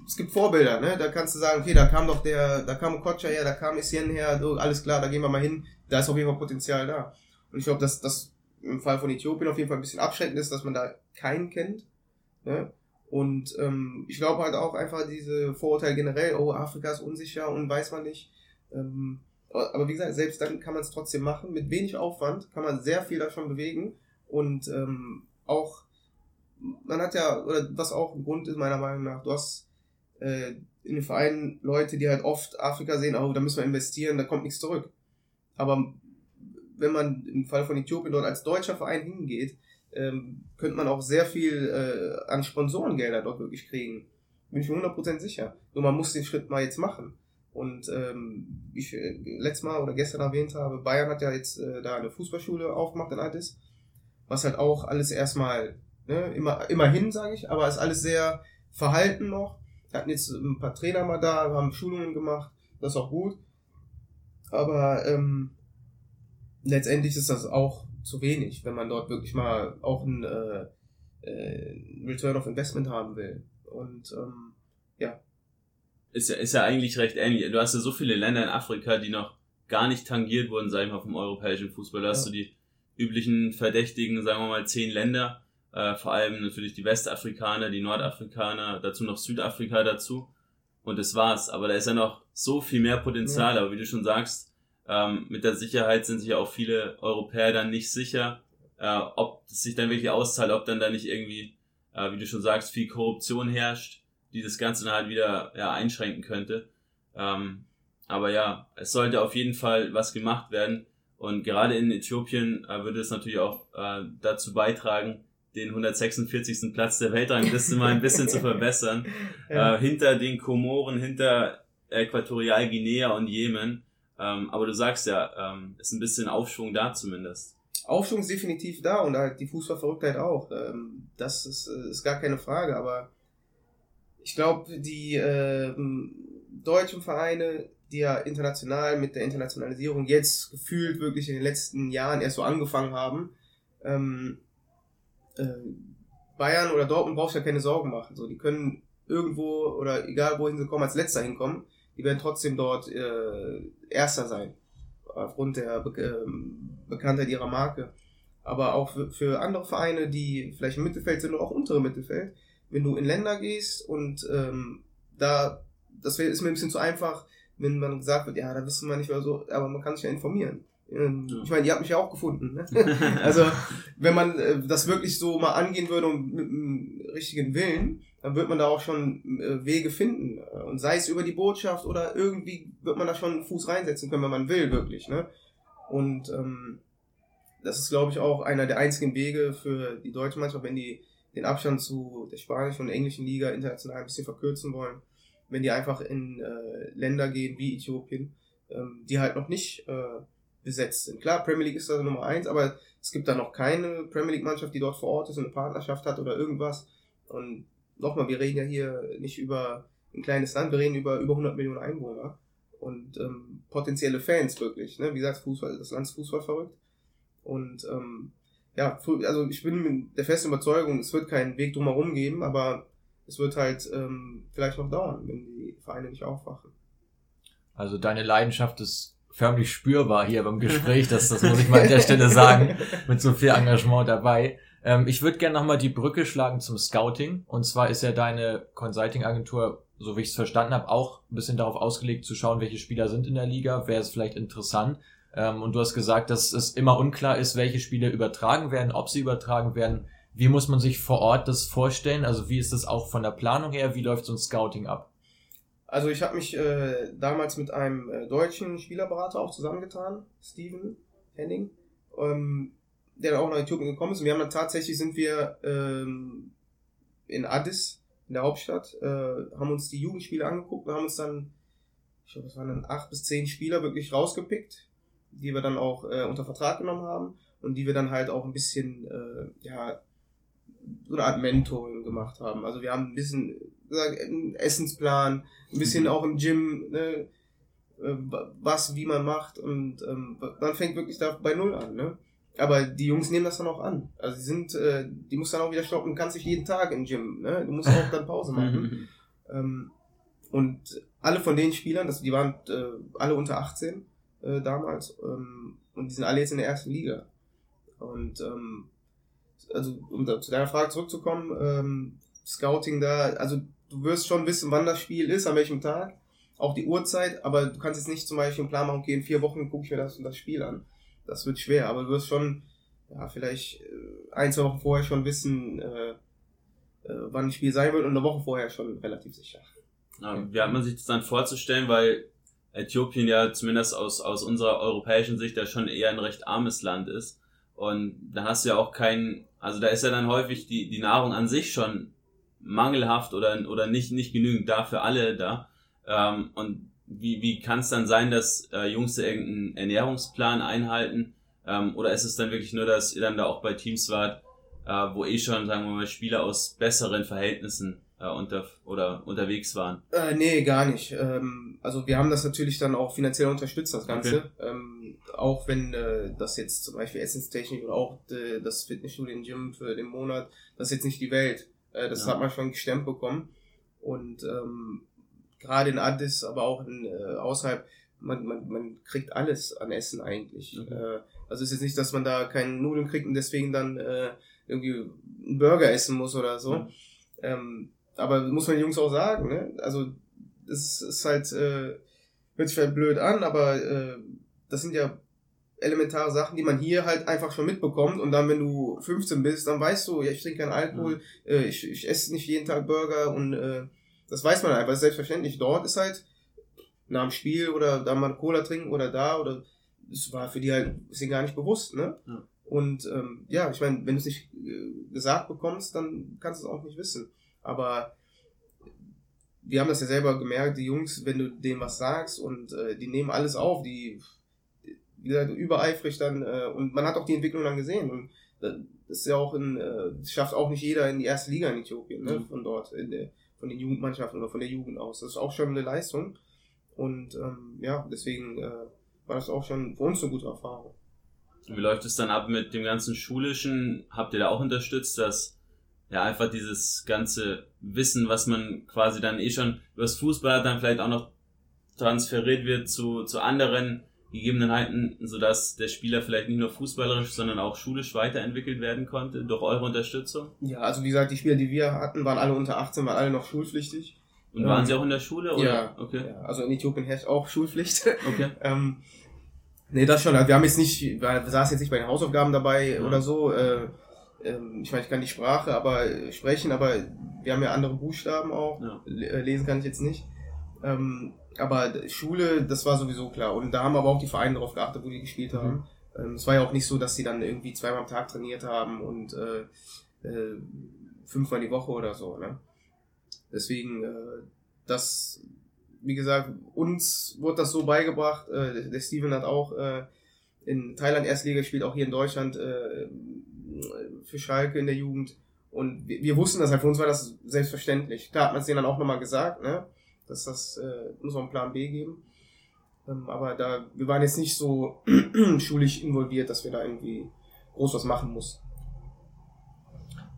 Es gibt Vorbilder, ne? Da kannst du sagen, okay, da kam doch der, da kam Kotscher her, da kam Essien her, so, alles klar, da gehen wir mal hin, da ist auf jeden Fall Potenzial da. Und ich glaube, dass das im Fall von Äthiopien auf jeden Fall ein bisschen abschreckend ist, dass man da keinen kennt. Ne? Und ähm, ich glaube halt auch einfach diese Vorurteile generell, oh, Afrika ist unsicher und weiß man nicht. Ähm, aber wie gesagt, selbst dann kann man es trotzdem machen. Mit wenig Aufwand kann man sehr viel davon bewegen. Und ähm, auch, man hat ja, oder was auch ein Grund ist meiner Meinung nach, du hast äh, in den Vereinen Leute, die halt oft Afrika sehen, oh, da müssen wir investieren, da kommt nichts zurück. Aber wenn man im Fall von Äthiopien dort als deutscher Verein hingeht, ähm, könnte man auch sehr viel äh, an Sponsorengelder dort wirklich kriegen. Bin ich mir 100% sicher. Nur man muss den Schritt mal jetzt machen. Und ähm, wie ich äh, letztes Mal oder gestern erwähnt habe, Bayern hat ja jetzt äh, da eine Fußballschule aufgemacht in Addis, was halt auch alles erstmal, ne, immer, immerhin sage ich, aber ist alles sehr verhalten noch. Wir hatten jetzt ein paar Trainer mal da, haben Schulungen gemacht, das ist auch gut. Aber ähm, letztendlich ist das auch zu wenig, wenn man dort wirklich mal auch ein äh, äh, Return of Investment haben will. Und ähm, ja. Ist ja, ist ja eigentlich recht ähnlich. Du hast ja so viele Länder in Afrika, die noch gar nicht tangiert wurden, sag ich mal, vom europäischen Fußball. Da hast du die üblichen verdächtigen, sagen wir mal, zehn Länder, äh, vor allem natürlich die Westafrikaner, die Nordafrikaner, dazu noch Südafrika dazu. Und das war's. Aber da ist ja noch so viel mehr Potenzial. Ja. Aber wie du schon sagst, ähm, mit der Sicherheit sind sich ja auch viele Europäer dann nicht sicher, äh, ob es sich dann wirklich auszahlt, ob dann da nicht irgendwie, äh, wie du schon sagst, viel Korruption herrscht, die das Ganze dann halt wieder ja, einschränken könnte. Ähm, aber ja, es sollte auf jeden Fall was gemacht werden. Und gerade in Äthiopien äh, würde es natürlich auch äh, dazu beitragen, den 146. Platz der Weltrangliste mal ein bisschen zu <laughs> verbessern. Ja. Äh, hinter den Komoren, hinter Äquatorial Guinea und Jemen. Ähm, aber du sagst ja, ähm, ist ein bisschen Aufschwung da zumindest. Aufschwung ist definitiv da und halt die Fußballverrücktheit auch. Ähm, das ist, äh, ist gar keine Frage, aber ich glaube, die äh, deutschen Vereine, die ja international mit der Internationalisierung jetzt gefühlt wirklich in den letzten Jahren erst so angefangen haben, ähm, äh, Bayern oder Dortmund brauchst ja keine Sorgen machen. So, die können irgendwo oder egal wohin sie kommen, als letzter hinkommen die werden trotzdem dort äh, Erster sein, aufgrund der Be ähm, Bekanntheit ihrer Marke. Aber auch für, für andere Vereine, die vielleicht im Mittelfeld sind oder auch untere Mittelfeld, wenn du in Länder gehst und ähm, da, das ist mir ein bisschen zu einfach, wenn man gesagt wird, ja, da wissen wir nicht mehr so, aber man kann sich ja informieren. Ähm, ich meine, ihr habt mich ja auch gefunden. Ne? <laughs> also, wenn man äh, das wirklich so mal angehen würde und mit einem richtigen Willen, dann wird man da auch schon äh, Wege finden. Und sei es über die Botschaft oder irgendwie wird man da schon einen Fuß reinsetzen können, wenn man will, wirklich. Ne? Und ähm, das ist, glaube ich, auch einer der einzigen Wege für die deutsche Mannschaft, wenn die den Abstand zu der spanischen und englischen Liga international ein bisschen verkürzen wollen, wenn die einfach in äh, Länder gehen wie Äthiopien, ähm, die halt noch nicht äh, besetzt sind. Klar, Premier League ist da Nummer eins, aber es gibt da noch keine Premier League Mannschaft, die dort vor Ort ist und eine Partnerschaft hat oder irgendwas. Und nochmal, wir reden ja hier nicht über ein kleines Land, wir reden über über 100 Millionen Einwohner und ähm, potenzielle Fans wirklich. Ne? Wie gesagt, Fußball, das Land ist Fußball verrückt. Und ähm, ja, also ich bin der festen Überzeugung, es wird keinen Weg drumherum geben, aber es wird halt ähm, vielleicht noch dauern, wenn die Vereine nicht aufwachen. Also deine Leidenschaft ist förmlich spürbar hier beim Gespräch, <laughs> das, das muss ich mal an der Stelle sagen, mit so viel Engagement dabei. Ähm, ich würde gerne nochmal die Brücke schlagen zum Scouting. Und zwar ist ja deine Consulting-Agentur, so wie ich es verstanden habe, auch ein bisschen darauf ausgelegt zu schauen, welche Spieler sind in der Liga, wer ist vielleicht interessant. Ähm, und du hast gesagt, dass es immer unklar ist, welche Spiele übertragen werden, ob sie übertragen werden. Wie muss man sich vor Ort das vorstellen? Also wie ist das auch von der Planung her? Wie läuft so ein Scouting ab? Also ich habe mich äh, damals mit einem äh, deutschen Spielerberater auch zusammengetan, Steven Henning. Ähm, der dann auch nach Äthiopien gekommen ist. Und wir haben dann tatsächlich sind wir ähm, in Addis, in der Hauptstadt, äh, haben uns die Jugendspiele angeguckt und haben uns dann, ich glaube, es waren dann acht bis zehn Spieler wirklich rausgepickt, die wir dann auch äh, unter Vertrag genommen haben und die wir dann halt auch ein bisschen, äh, ja, so eine Art Mentoring gemacht haben. Also wir haben ein bisschen einen Essensplan, ein bisschen mhm. auch im Gym, ne, äh, was, wie man macht und ähm, man fängt wirklich da bei Null an, ne? Aber die Jungs nehmen das dann auch an. Also die sind, äh, die musst dann auch wieder stoppen, du kannst nicht jeden Tag im Gym, ne? Du musst auch dann Pause machen. ähm, und alle von den Spielern, das, die waren äh, alle unter 18 äh, damals, ähm, und die sind alle jetzt in der ersten Liga. Und ähm, also um da, zu deiner Frage zurückzukommen, ähm, Scouting da, also du wirst schon wissen, wann das Spiel ist, an welchem Tag, auch die Uhrzeit, aber du kannst jetzt nicht zum Beispiel einen Plan machen, okay, in vier Wochen gucke ich mir das das Spiel an. Das wird schwer, aber du wirst schon, ja, vielleicht äh, ein, zwei Wochen vorher schon wissen, äh, äh, wann ein Spiel sein wird und eine Woche vorher schon relativ sicher. Ja, wie hat man sich das dann vorzustellen, weil Äthiopien ja zumindest aus, aus unserer europäischen Sicht ja schon eher ein recht armes Land ist. Und da hast du ja auch keinen, also da ist ja dann häufig die, die Nahrung an sich schon mangelhaft oder, oder nicht, nicht genügend da für alle da. Ähm, und wie, wie kann es dann sein, dass äh, Jungs irgendeinen Ernährungsplan einhalten? Ähm, oder ist es dann wirklich nur, dass ihr dann da auch bei Teams wart, äh, wo eh schon, sagen wir mal, Spieler aus besseren Verhältnissen äh, unter, oder unterwegs waren? Äh, nee, gar nicht. Ähm, also wir haben das natürlich dann auch finanziell unterstützt, das Ganze. Okay. Ähm, auch wenn äh, das jetzt zum Beispiel Essenstechnik oder auch äh, das Fitnessstudio in Gym für den Monat, das ist jetzt nicht die Welt. Äh, das ja. hat man schon gestemmt bekommen. Und ähm, gerade in Addis, aber auch in, äh, außerhalb, man, man, man kriegt alles an Essen eigentlich. Mhm. Äh, also es ist jetzt nicht, dass man da keine Nudeln kriegt und deswegen dann äh, irgendwie einen Burger essen muss oder so. Mhm. Ähm, aber muss man den Jungs auch sagen, ne? Also es ist halt, äh, hört sich halt blöd an, aber äh, das sind ja elementare Sachen, die man hier halt einfach schon mitbekommt und dann, wenn du 15 bist, dann weißt du, ja, ich trinke keinen Alkohol, mhm. äh, ich, ich esse nicht jeden Tag Burger und äh, das weiß man einfach, selbstverständlich. Dort ist halt nach dem Spiel oder da mal Cola trinken oder da oder das war für die halt ist ihnen gar nicht bewusst, ne? Ja. Und ähm, ja, ich meine, wenn du es nicht äh, gesagt bekommst, dann kannst du es auch nicht wissen. Aber wir haben das ja selber gemerkt, die Jungs, wenn du denen was sagst und äh, die nehmen alles auf, die wie gesagt, übereifrig dann äh, und man hat auch die Entwicklung dann gesehen und das ist ja auch in, äh, schafft auch nicht jeder in die erste Liga in Äthiopien, ne, mhm. von dort, der, von den Jugendmannschaften oder von der Jugend aus. Das ist auch schon eine Leistung und ähm, ja, deswegen äh, war das auch schon für uns eine gute Erfahrung. Wie läuft es dann ab mit dem ganzen Schulischen? Habt ihr da auch unterstützt, dass ja einfach dieses ganze Wissen, was man quasi dann eh schon übers Fußball hat, dann vielleicht auch noch transferiert wird zu, zu anderen Gegebenheiten, sodass der Spieler vielleicht nicht nur fußballerisch, sondern auch schulisch weiterentwickelt werden konnte durch eure Unterstützung? Ja, also wie gesagt, die Spieler, die wir hatten, waren alle unter 18, waren alle noch schulpflichtig. Und waren ähm, sie auch in der Schule? Oder? Ja, okay. Ja, also in Äthiopien herrscht auch Schulpflicht. Okay. <laughs> ähm, nee, das schon. Wir haben jetzt nicht, wir saßen jetzt nicht bei den Hausaufgaben dabei ja. oder so. Äh, ähm, ich meine, ich kann die Sprache aber äh, sprechen, aber wir haben ja andere Buchstaben auch. Ja. Äh, lesen kann ich jetzt nicht. Ähm, aber Schule, das war sowieso klar. Und da haben aber auch die Vereine darauf geachtet, wo die gespielt haben. Mhm. Ähm, es war ja auch nicht so, dass sie dann irgendwie zweimal am Tag trainiert haben und äh, äh, fünfmal die Woche oder so. Ne? Deswegen, äh, das, wie gesagt, uns wurde das so beigebracht. Äh, der Steven hat auch äh, in Thailand Erstliga gespielt, auch hier in Deutschland äh, für Schalke in der Jugend. Und wir, wir wussten das halt, für uns war das selbstverständlich. Klar hat man es denen dann auch nochmal gesagt, ne? Dass das äh, muss noch einen Plan B geben. Ähm, aber da, wir waren jetzt nicht so <clears throat> schulisch involviert, dass wir da irgendwie groß was machen mussten.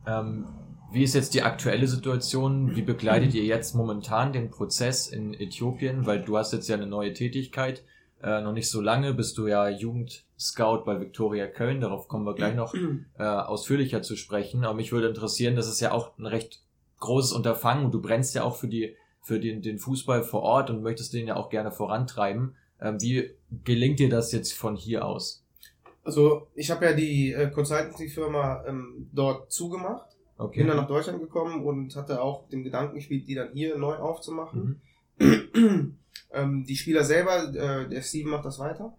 Ähm, wie ist jetzt die aktuelle Situation? Wie begleitet ihr jetzt momentan den Prozess in Äthiopien? Weil du hast jetzt ja eine neue Tätigkeit. Äh, noch nicht so lange bist du ja Jugendscout bei Viktoria Köln. Darauf kommen wir gleich noch <clears throat> äh, ausführlicher zu sprechen. Aber mich würde interessieren, das ist ja auch ein recht großes Unterfangen und du brennst ja auch für die für den, den Fußball vor Ort und möchtest den ja auch gerne vorantreiben. Ähm, wie gelingt dir das jetzt von hier aus? Also ich habe ja die äh, Consultancy-Firma ähm, dort zugemacht, okay. bin dann nach Deutschland gekommen und hatte auch den Gedanken gespielt, die dann hier neu aufzumachen. Mhm. <clears throat> ähm, die Spieler selber, äh, der Steven macht das weiter.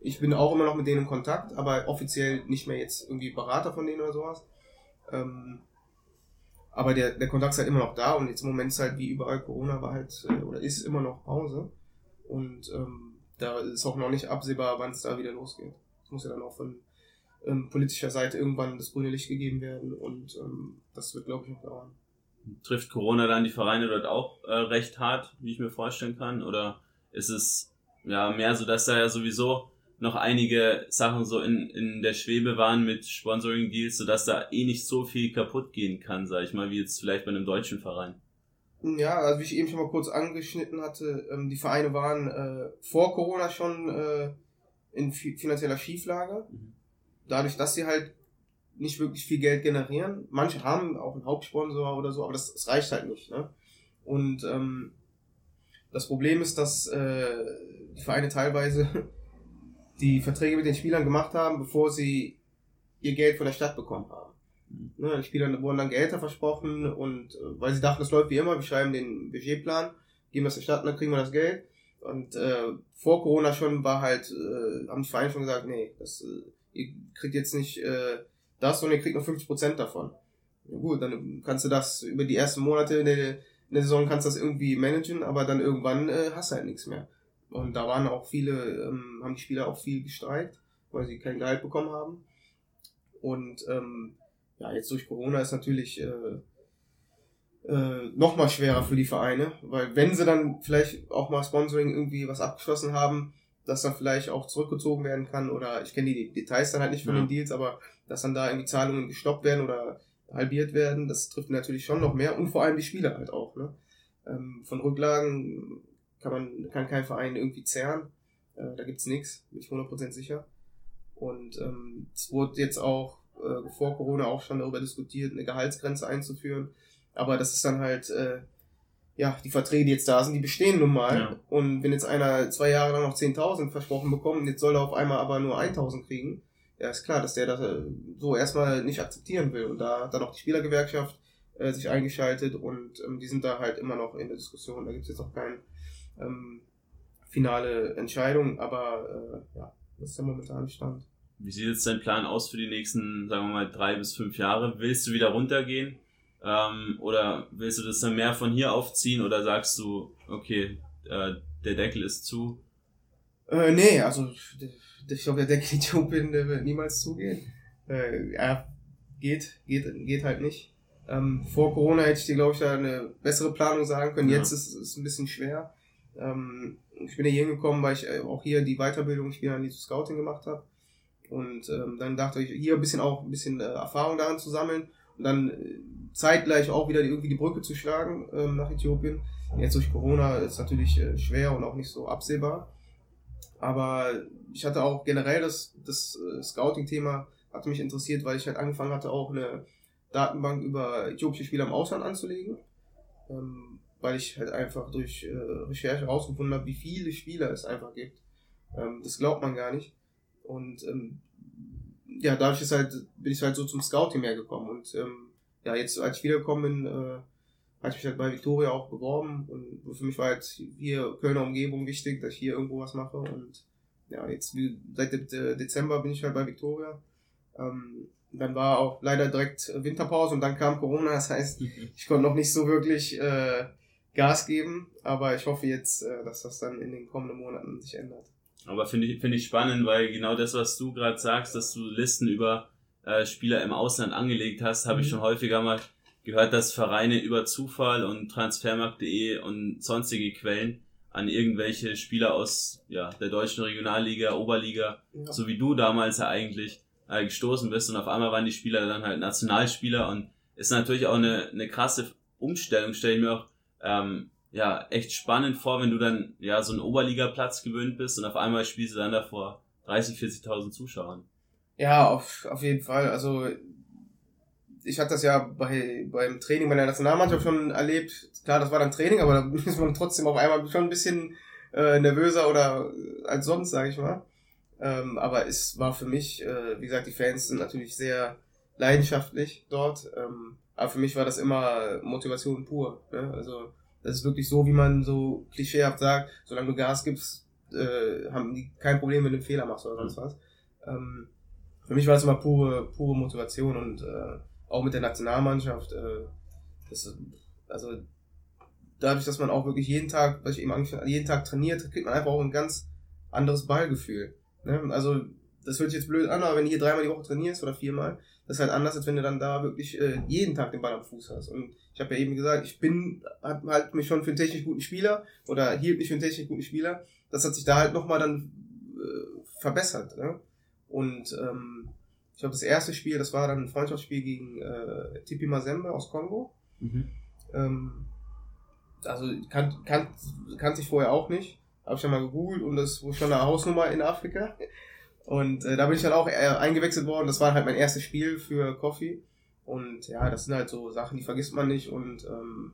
Ich bin auch immer noch mit denen in Kontakt, aber offiziell nicht mehr jetzt irgendwie Berater von denen oder sowas. Ähm, aber der, der Kontakt ist halt immer noch da und jetzt im Moment ist halt wie überall Corona war halt äh, oder ist immer noch Pause. Und ähm, da ist auch noch nicht absehbar, wann es da wieder losgeht. Es muss ja dann auch von ähm, politischer Seite irgendwann das grüne Licht gegeben werden und ähm, das wird, glaube ich, noch dauern. Trifft Corona dann die Vereine dort auch äh, recht hart, wie ich mir vorstellen kann? Oder ist es ja mehr so, dass da ja sowieso noch einige Sachen so in, in der Schwebe waren mit Sponsoring-Deals, sodass da eh nicht so viel kaputt gehen kann, sag ich mal, wie jetzt vielleicht bei einem deutschen Verein. Ja, also wie ich eben schon mal kurz angeschnitten hatte, ähm, die Vereine waren äh, vor Corona schon äh, in finanzieller Schieflage. Mhm. dadurch, dass sie halt nicht wirklich viel Geld generieren, manche haben auch einen Hauptsponsor oder so, aber das, das reicht halt nicht. Ne? Und ähm, das Problem ist, dass äh, die Vereine teilweise die Verträge mit den Spielern gemacht haben, bevor sie ihr Geld von der Stadt bekommen haben. Mhm. Ne, die Spieler wurden dann Gehälter versprochen und äh, weil sie dachten, das läuft wie immer, wir schreiben den Budgetplan, geben das der Stadt und dann kriegen wir das Geld. Und äh, vor Corona schon war halt, äh, haben die Vereine schon gesagt, nee, das, äh, ihr kriegt jetzt nicht äh, das, sondern ihr kriegt nur 50% davon. Ja, gut, dann kannst du das über die ersten Monate in der, in der Saison kannst du das irgendwie managen, aber dann irgendwann äh, hast du halt nichts mehr. Und da waren auch viele, ähm, haben die Spieler auch viel gestreikt, weil sie kein Gehalt bekommen haben. Und ähm, ja, jetzt durch Corona ist natürlich äh, äh, noch mal schwerer für die Vereine, weil wenn sie dann vielleicht auch mal Sponsoring irgendwie was abgeschlossen haben, dass dann vielleicht auch zurückgezogen werden kann oder ich kenne die Details dann halt nicht von ja. den Deals, aber dass dann da irgendwie Zahlungen gestoppt werden oder halbiert werden, das trifft natürlich schon noch mehr und vor allem die Spieler halt auch. Ne? Ähm, von Rücklagen kann man kann kein Verein irgendwie zerren, äh, da gibt's nichts, bin ich 100% sicher. Und ähm, es wurde jetzt auch äh, vor Corona auch schon darüber diskutiert, eine Gehaltsgrenze einzuführen. Aber das ist dann halt, äh, ja, die Verträge, die jetzt da sind, die bestehen nun mal. Ja. Und wenn jetzt einer zwei Jahre lang noch 10.000 versprochen bekommt, jetzt soll er auf einmal aber nur 1.000 kriegen, ja, ist klar, dass der das äh, so erstmal nicht akzeptieren will. Und da hat dann auch die Spielergewerkschaft äh, sich eingeschaltet und ähm, die sind da halt immer noch in der Diskussion. Da gibt es jetzt auch keine ähm, finale Entscheidung, aber äh, ja, das ist der momentane Stand. Wie sieht jetzt dein Plan aus für die nächsten, sagen wir mal, drei bis fünf Jahre? Willst du wieder runtergehen? Ähm, oder willst du das dann mehr von hier aufziehen oder sagst du, okay, äh, der Deckel ist zu? Äh, nee, also ich glaube, der Deckel Äthiopien, der wird niemals zugehen. Äh, ja, geht, geht, geht halt nicht. Ähm, vor Corona hätte ich dir, glaube ich, da eine bessere Planung sagen können. Ja. Jetzt ist es ein bisschen schwer. Ähm, ich bin hier hingekommen, weil ich äh, auch hier die Weiterbildung Spieler die Scouting gemacht habe. Und ähm, dann dachte ich, hier ein bisschen auch ein bisschen äh, Erfahrung daran zu sammeln und dann äh, zeitgleich auch wieder die, irgendwie die Brücke zu schlagen ähm, nach Äthiopien. Jetzt durch Corona ist natürlich äh, schwer und auch nicht so absehbar. Aber ich hatte auch generell das, das äh, Scouting-Thema hatte mich interessiert, weil ich halt angefangen hatte, auch eine Datenbank über äthiopische Spieler im Ausland anzulegen. Ähm, weil ich halt einfach durch äh, Recherche herausgefunden habe, wie viele Spieler es einfach gibt. Ähm, das glaubt man gar nicht. Und ähm, ja, dadurch ist halt, bin ich halt so zum Scouting mehr gekommen. Und ähm, ja, jetzt als ich wiedergekommen bin, äh, hatte ich mich halt bei Victoria auch beworben. Und für mich war halt hier Kölner Umgebung wichtig, dass ich hier irgendwo was mache. Und ja, jetzt seit Dezember bin ich halt bei Victoria. Ähm, dann war auch leider direkt Winterpause und dann kam Corona. Das heißt, <laughs> ich konnte noch nicht so wirklich äh, Gas geben. Aber ich hoffe jetzt, äh, dass das dann in den kommenden Monaten sich ändert. Aber finde ich, finde ich spannend, weil genau das, was du gerade sagst, dass du Listen über äh, Spieler im Ausland angelegt hast, habe mhm. ich schon häufiger mal gehört, dass Vereine über Zufall und Transfermarkt.de und sonstige Quellen an irgendwelche Spieler aus ja, der deutschen Regionalliga, Oberliga, ja. so wie du damals ja eigentlich äh, gestoßen bist und auf einmal waren die Spieler dann halt Nationalspieler und ist natürlich auch eine, eine krasse Umstellung, stelle ich mir auch ähm, ja, echt spannend vor, wenn du dann ja so einen Oberligaplatz gewöhnt bist und auf einmal spielst du dann da vor 30, 40.000 Zuschauern. Ja, auf, auf jeden Fall. Also ich hatte das ja bei, beim Training bei der Nationalmannschaft schon erlebt. Klar, das war dann Training, aber da <laughs> ist man trotzdem auf einmal schon ein bisschen äh, nervöser oder als sonst, sage ich mal. Ähm, aber es war für mich, äh, wie gesagt, die Fans sind natürlich sehr leidenschaftlich dort. Ähm, aber für mich war das immer Motivation pur. Ne? Also das ist wirklich so, wie man so klischeehaft sagt, solange du Gas gibst, äh, haben die kein Problem, wenn du einen Fehler machst oder sonst was. Ähm, für mich war es immer pure, pure Motivation und äh, auch mit der Nationalmannschaft. Äh, das, also dadurch, dass man auch wirklich jeden Tag, was ich eben angesprochen jeden Tag trainiert, kriegt man einfach auch ein ganz anderes Ballgefühl. Ne? Also das hört sich jetzt blöd an, aber wenn du hier dreimal die Woche trainierst oder viermal, das ist halt anders, als wenn du dann da wirklich äh, jeden Tag den Ball am Fuß hast. Und ich habe ja eben gesagt, ich bin, hab halt mich schon für einen technisch guten Spieler oder hielt mich für einen technisch guten Spieler. Das hat sich da halt nochmal dann äh, verbessert. Ne? Und ähm, ich glaube, das erste Spiel, das war dann ein Freundschaftsspiel gegen äh, Tipi Mazembe aus Kongo. Mhm. Ähm, also kan kan kannte ich vorher auch nicht. Habe ich dann mal gegoogelt und das war schon eine Hausnummer in Afrika. Und äh, da bin ich dann auch äh, eingewechselt worden. Das war halt mein erstes Spiel für Coffee. Und ja, das sind halt so Sachen, die vergisst man nicht. Und ähm,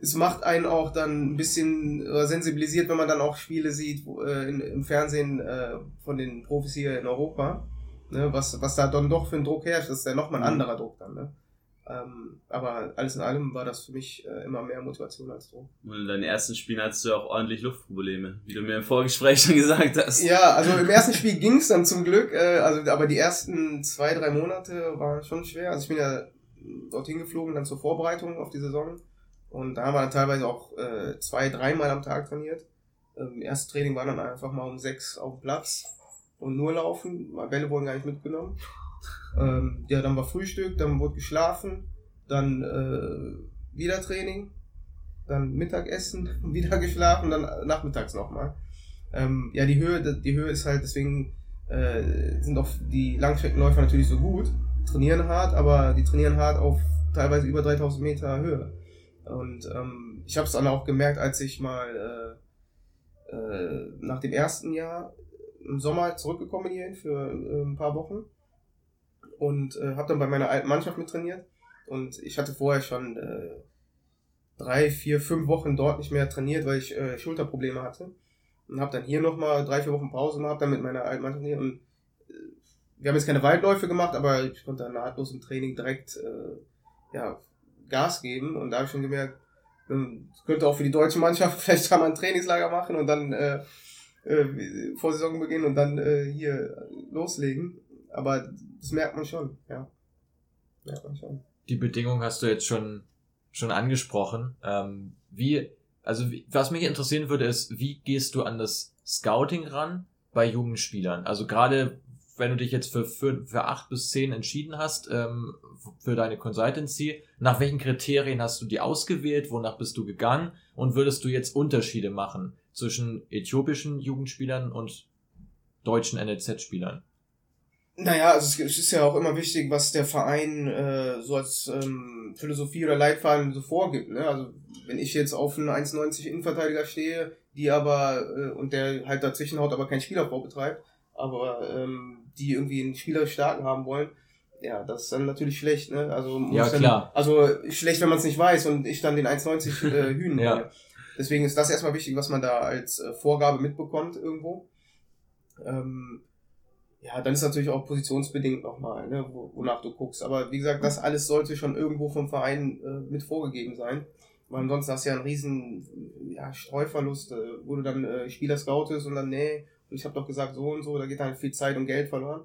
es macht einen auch dann ein bisschen äh, sensibilisiert, wenn man dann auch Spiele sieht wo, äh, in, im Fernsehen äh, von den Profis hier in Europa. Ne, was, was da dann doch für ein Druck herrscht, das ist ja nochmal ein mhm. anderer Druck dann. Ne? Ähm, aber alles in allem war das für mich äh, immer mehr Motivation als Druck. Und in deinen ersten Spielen hattest du auch ordentlich Luftprobleme, wie du mir im Vorgespräch <laughs> schon gesagt hast. Ja, also im ersten Spiel ging es dann zum Glück, äh, also aber die ersten zwei, drei Monate waren schon schwer. Also ich bin ja dorthin geflogen, dann zur Vorbereitung auf die Saison. Und da haben wir dann teilweise auch äh, zwei, dreimal am Tag trainiert. Ähm, erstes Training war dann einfach mal um sechs auf dem Platz und nur laufen. Bälle wurden gar nicht mitgenommen. Ähm, ja, dann war Frühstück, dann wurde geschlafen, dann äh, wieder Training, dann Mittagessen, <laughs> wieder geschlafen, dann nachmittags nochmal. Ähm, ja, die Höhe, die Höhe ist halt, deswegen äh, sind auch die Langstreckenläufer natürlich so gut, trainieren hart, aber die trainieren hart auf teilweise über 3000 Meter Höhe. Und ähm, ich habe es dann auch gemerkt, als ich mal äh, äh, nach dem ersten Jahr im Sommer zurückgekommen hierhin für äh, ein paar Wochen und äh, habe dann bei meiner alten Mannschaft mit trainiert. Und ich hatte vorher schon äh, drei, vier, fünf Wochen dort nicht mehr trainiert, weil ich äh, Schulterprobleme hatte. Und habe dann hier nochmal drei, vier Wochen Pause gemacht, dann mit meiner alten Mannschaft trainiert. Und äh, wir haben jetzt keine Waldläufe gemacht, aber ich konnte dann nahtlos im Training direkt äh, ja, Gas geben. Und da habe ich schon gemerkt, ähm, könnte auch für die deutsche Mannschaft <laughs> vielleicht kann man ein Trainingslager machen und dann äh, äh, vor Saisonbeginn und dann äh, hier loslegen. Aber das merkt man schon, ja. Merkt man schon. Die Bedingung hast du jetzt schon, schon angesprochen. Ähm, wie, also wie, was mich interessieren würde, ist, wie gehst du an das Scouting ran bei jungen Spielern? Also gerade wenn du dich jetzt für, für, für acht bis zehn entschieden hast ähm, für deine Consultancy, nach welchen Kriterien hast du die ausgewählt? Wonach bist du gegangen? Und würdest du jetzt Unterschiede machen zwischen äthiopischen Jugendspielern und deutschen NLZ-Spielern? Naja, also es ist ja auch immer wichtig, was der Verein äh, so als ähm, Philosophie oder Leitfaden so vorgibt. Ne? Also wenn ich jetzt auf einen 1,90 Innenverteidiger stehe, die aber äh, und der halt dazwischen haut, aber kein Spielaufbau betreibt, aber ähm, die irgendwie einen Spieler starken haben wollen, ja, das ist dann natürlich schlecht. Ne? Also ja, dann, klar. Also schlecht, wenn man es nicht weiß und ich dann den 1,90 äh, <laughs> hühnen ja. Deswegen ist das erstmal wichtig, was man da als äh, Vorgabe mitbekommt irgendwo. Ähm, ja, dann ist natürlich auch positionsbedingt nochmal, ne, wonach du guckst. Aber wie gesagt, das alles sollte schon irgendwo vom Verein äh, mit vorgegeben sein. Weil ansonsten hast du ja einen riesen ja, Streuverlust, äh, wo du dann äh, Spieler scoutest und dann, nee, ich habe doch gesagt so und so, da geht halt viel Zeit und Geld verloren.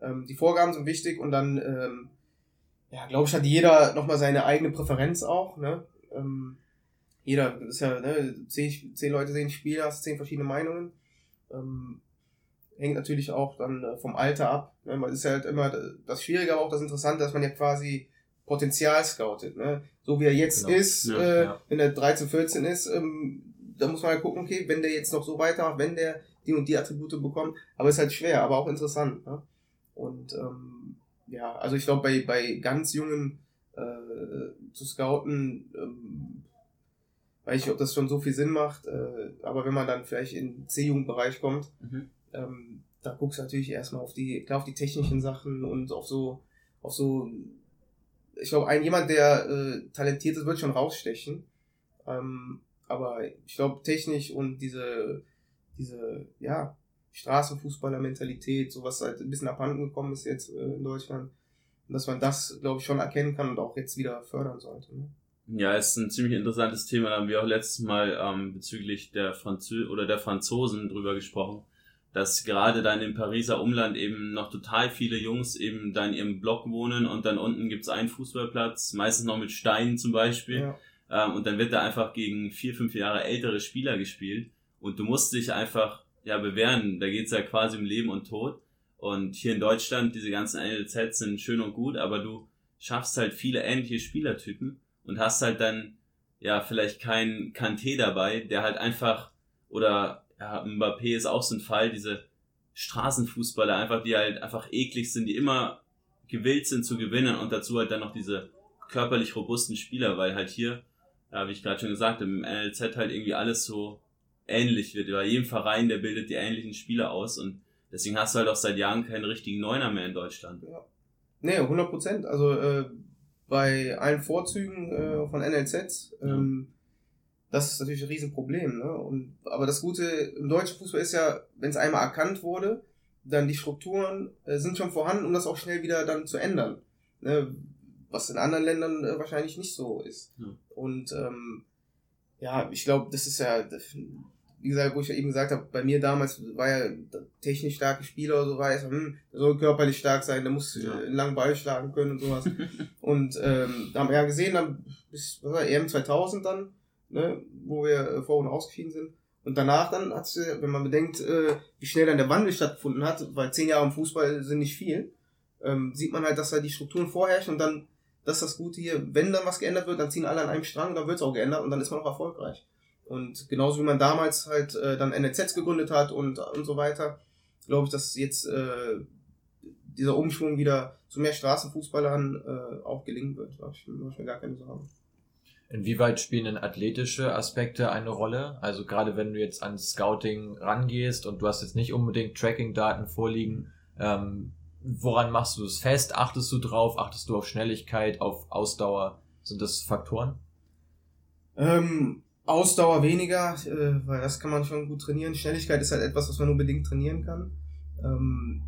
Ähm, die Vorgaben sind wichtig und dann, ähm, ja, glaube ich, hat jeder nochmal seine eigene Präferenz auch, ne? Ähm, jeder, ist ja, ne, zehn, zehn Leute sehen Spiel, hast zehn verschiedene Meinungen. Ähm, hängt natürlich auch dann äh, vom Alter ab. Ne? Man ist halt immer das Schwierige, aber auch das Interessante, dass man ja quasi Potenzial scoutet. Ne? So wie er jetzt genau. ist, ja, äh, ja. wenn er 13, 14 ist, ähm, da muss man halt gucken, okay, wenn der jetzt noch so weitermacht, wenn der die und die Attribute bekommt, aber ist halt schwer, aber auch interessant. Ne? Und ähm, ja, also ich glaube, bei, bei ganz jungen äh, zu scouten, ähm, weiß ich, ob das schon so viel Sinn macht, äh, aber wenn man dann vielleicht in C-Jugendbereich kommt, mhm ähm, da guckst du natürlich erstmal auf die, klar auf die technischen Sachen und auf so, auf so, ich glaube, ein jemand, der äh, talentiert ist, wird schon rausstechen. Ähm, aber ich glaube, technisch und diese, diese, ja, Straßenfußballer-Mentalität, sowas halt ein bisschen abhanden gekommen ist jetzt äh, in Deutschland, dass man das, glaube ich, schon erkennen kann und auch jetzt wieder fördern sollte. Ne? Ja, ist ein ziemlich interessantes Thema. Da haben wir auch letztes Mal ähm, bezüglich der Franzö oder der Franzosen drüber gesprochen dass gerade dann im Pariser Umland eben noch total viele Jungs eben dann im Block wohnen und dann unten gibt's einen Fußballplatz, meistens noch mit Steinen zum Beispiel. Ja. Ähm, und dann wird da einfach gegen vier, fünf Jahre ältere Spieler gespielt. Und du musst dich einfach ja bewähren. Da geht's ja quasi um Leben und Tod. Und hier in Deutschland, diese ganzen NLZs sind schön und gut, aber du schaffst halt viele ähnliche Spielertypen und hast halt dann ja vielleicht keinen Kanté dabei, der halt einfach oder ja, Mbappé ist auch so ein Fall, diese Straßenfußballer einfach, die halt einfach eklig sind, die immer gewillt sind zu gewinnen und dazu halt dann noch diese körperlich robusten Spieler, weil halt hier, ja, wie ich gerade schon gesagt, im NLZ halt irgendwie alles so ähnlich wird. Bei jedem Verein, der bildet die ähnlichen Spieler aus und Deswegen hast du halt auch seit Jahren keinen richtigen Neuner mehr in Deutschland. Ja. Nee, 100 Prozent. Also äh, bei allen Vorzügen äh, von NLZ, ähm, ja. Das ist natürlich ein Riesenproblem. Ne? Und, aber das Gute im deutschen Fußball ist ja, wenn es einmal erkannt wurde, dann die Strukturen äh, sind schon vorhanden, um das auch schnell wieder dann zu ändern. Ne? Was in anderen Ländern äh, wahrscheinlich nicht so ist. Ja. Und ähm, ja, ich glaube, das ist ja, wie gesagt, wo ich ja eben gesagt habe, bei mir damals war ja technisch starke Spieler oder so, es, hm, der soll körperlich stark sein, der muss ja. einen langen Ball schlagen können und sowas. <laughs> und ähm, da haben wir ja gesehen, dann bis was war, EM 2000 dann, ne, wo wir äh, vor und ausgeschieden sind. Und danach dann hat wenn man bedenkt, äh, wie schnell dann der Wandel stattgefunden hat, weil zehn Jahre im Fußball sind nicht viel, ähm, sieht man halt, dass da die Strukturen vorherrschen und dann, das ist das Gute hier, wenn dann was geändert wird, dann ziehen alle an einem Strang, dann wird es auch geändert und dann ist man auch erfolgreich. Und genauso wie man damals halt äh, dann NLZs gegründet hat und, und so weiter, glaube ich, dass jetzt äh, dieser Umschwung wieder zu mehr Straßenfußballern äh, auch gelingen wird. Da habe ich, hab ich mir gar keine Sorgen. Inwieweit spielen denn athletische Aspekte eine Rolle? Also gerade wenn du jetzt ans Scouting rangehst und du hast jetzt nicht unbedingt Tracking-Daten vorliegen, ähm, woran machst du es fest? Achtest du drauf? Achtest du auf Schnelligkeit, auf Ausdauer? Sind das Faktoren? Ähm, Ausdauer weniger, äh, weil das kann man schon gut trainieren. Schnelligkeit ist halt etwas, was man unbedingt trainieren kann. Ähm,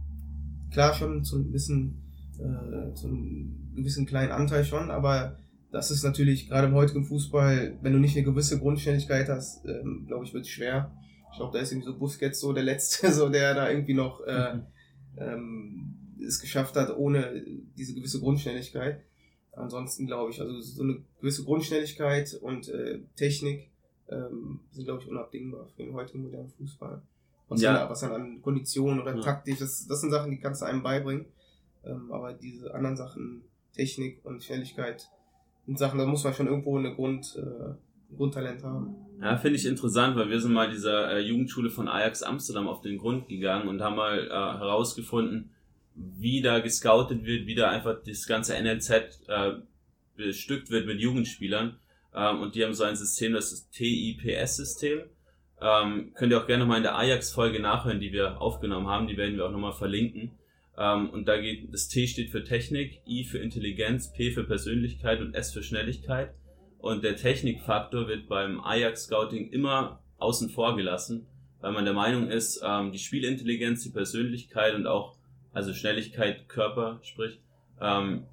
klar schon zum gewissen, äh, zum gewissen kleinen Anteil schon, aber das ist natürlich gerade im heutigen Fußball, wenn du nicht eine gewisse Grundständigkeit hast, ähm, glaube ich, wird es schwer. Ich glaube, da ist irgendwie so Busquets so der Letzte, <laughs> so der da irgendwie noch äh, mhm. ähm, es geschafft hat, ohne diese gewisse Grundständigkeit. Ansonsten glaube ich, also so eine gewisse Grundständigkeit und äh, Technik ähm, sind, glaube ich, unabdingbar für den heutigen modernen Fußball. Was, ja. dann, was dann an Kondition oder ja. Taktik, das, das sind Sachen, die kannst du einem beibringen. Ähm, aber diese anderen Sachen, Technik und Schnelligkeit, Sachen, da muss man schon irgendwo eine Grund, äh, Grundtalent haben. Ja, finde ich interessant, weil wir sind mal dieser äh, Jugendschule von Ajax Amsterdam auf den Grund gegangen und haben mal äh, herausgefunden, wie da gescoutet wird, wie da einfach das ganze NLZ äh, bestückt wird mit Jugendspielern. Ähm, und die haben so ein System, das ist TIPS-System. Ähm, könnt ihr auch gerne mal in der Ajax-Folge nachhören, die wir aufgenommen haben. Die werden wir auch nochmal verlinken. Ähm, und da geht, das T steht für Technik, I für Intelligenz, P für Persönlichkeit und S für Schnelligkeit. Und der Technikfaktor wird beim Ajax-Scouting immer außen vor gelassen, weil man der Meinung ist, ähm, die Spielintelligenz, die Persönlichkeit und auch, also Schnelligkeit, Körper, sprich, ähm,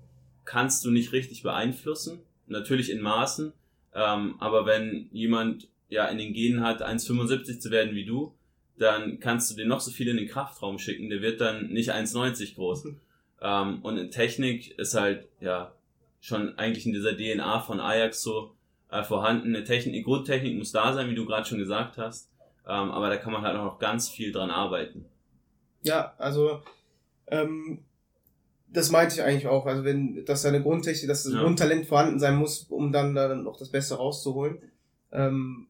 kannst du nicht richtig beeinflussen. Natürlich in Maßen, ähm, aber wenn jemand ja in den Genen hat, 1,75 zu werden wie du, dann kannst du den noch so viel in den Kraftraum schicken, der wird dann nicht 1,90 groß. <laughs> ähm, und in Technik ist halt, ja, schon eigentlich in dieser DNA von Ajax so äh, vorhanden. Eine Technik, eine Grundtechnik muss da sein, wie du gerade schon gesagt hast. Ähm, aber da kann man halt auch noch ganz viel dran arbeiten. Ja, also ähm, das meinte ich eigentlich auch. Also wenn, dass seine Grundtechnik, dass das ja. Grundtalent vorhanden sein muss, um dann da noch das Beste rauszuholen. Ähm,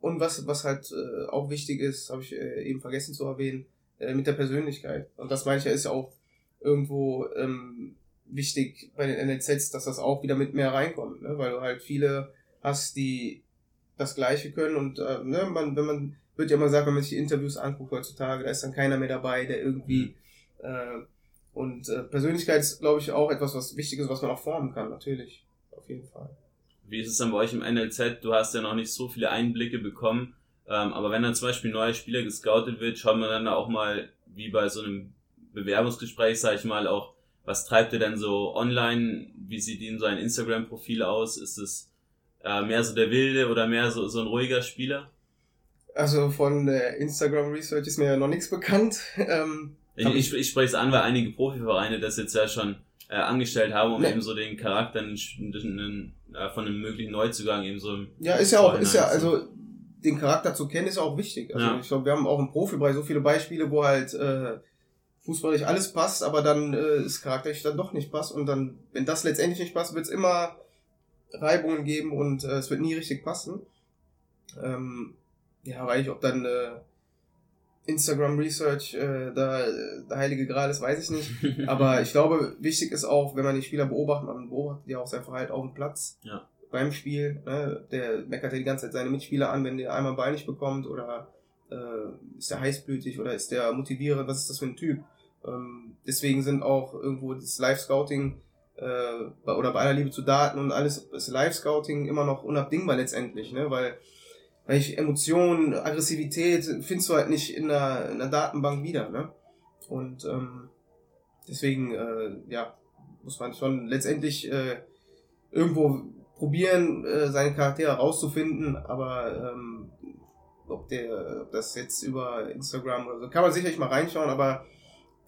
und was, was halt äh, auch wichtig ist, habe ich äh, eben vergessen zu erwähnen, äh, mit der Persönlichkeit. Und das meine ich ja ist ja auch irgendwo ähm, wichtig bei den NLZs, dass das auch wieder mit mehr reinkommt, ne? weil du halt viele hast, die das Gleiche können und äh, ne, man, wenn man wird ja immer sagen, wenn man sich Interviews anguckt heutzutage, da ist dann keiner mehr dabei, der irgendwie mhm. äh, und äh, Persönlichkeit ist, glaube ich, auch etwas, was wichtig ist, was man auch formen kann, natürlich. Auf jeden Fall. Wie ist es dann bei euch im NLZ? Du hast ja noch nicht so viele Einblicke bekommen. Ähm, aber wenn dann zum Beispiel ein neuer Spieler gescoutet wird, schaut man dann auch mal, wie bei so einem Bewerbungsgespräch, sage ich mal, auch, was treibt er denn so online? Wie sieht ihm so ein Instagram-Profil aus? Ist es äh, mehr so der wilde oder mehr so, so ein ruhiger Spieler? Also von der Instagram Research ist mir ja noch nichts bekannt. <laughs> Ähm, ich, ich, ich spreche es an, weil einige Profivereine das jetzt ja schon äh, angestellt haben, um nee. eben so den Charakter einen, einen, äh, von einem möglichen Neuzugang eben so Ja, ist ja auch, ist ja, also den Charakter zu kennen ist ja auch wichtig. Also ja. ich glaube, wir haben auch im Profibereich so viele Beispiele, wo halt äh, fußballisch alles passt, aber dann äh, ist charakterlich dann doch nicht passt und dann, wenn das letztendlich nicht passt, wird es immer Reibungen geben und äh, es wird nie richtig passen. Ähm, ja, weil ich, ob dann äh, Instagram Research äh, da der heilige Gral ist, weiß ich nicht. <laughs> Aber ich glaube, wichtig ist auch, wenn man die Spieler beobachtet, man beobachtet ja auch sein Verhalten auf dem Platz ja. beim Spiel. Ne? Der meckert ja die ganze Zeit seine Mitspieler an, wenn der einmal ein Ball nicht bekommt oder äh, ist der heißblütig oder ist der motivierend, was ist das für ein Typ? Ähm, deswegen sind auch irgendwo das Live-Scouting äh, oder bei aller Liebe zu Daten und alles ist Live-Scouting immer noch unabdingbar letztendlich, ne? weil, weil ich Emotionen, Aggressivität findest du halt nicht in der, in der Datenbank wieder. Ne? Und ähm, deswegen, äh, ja, muss man schon letztendlich äh, irgendwo probieren, äh, seine Charaktere rauszufinden, aber ähm, ob der, ob das jetzt über Instagram oder so, kann man sicherlich mal reinschauen, aber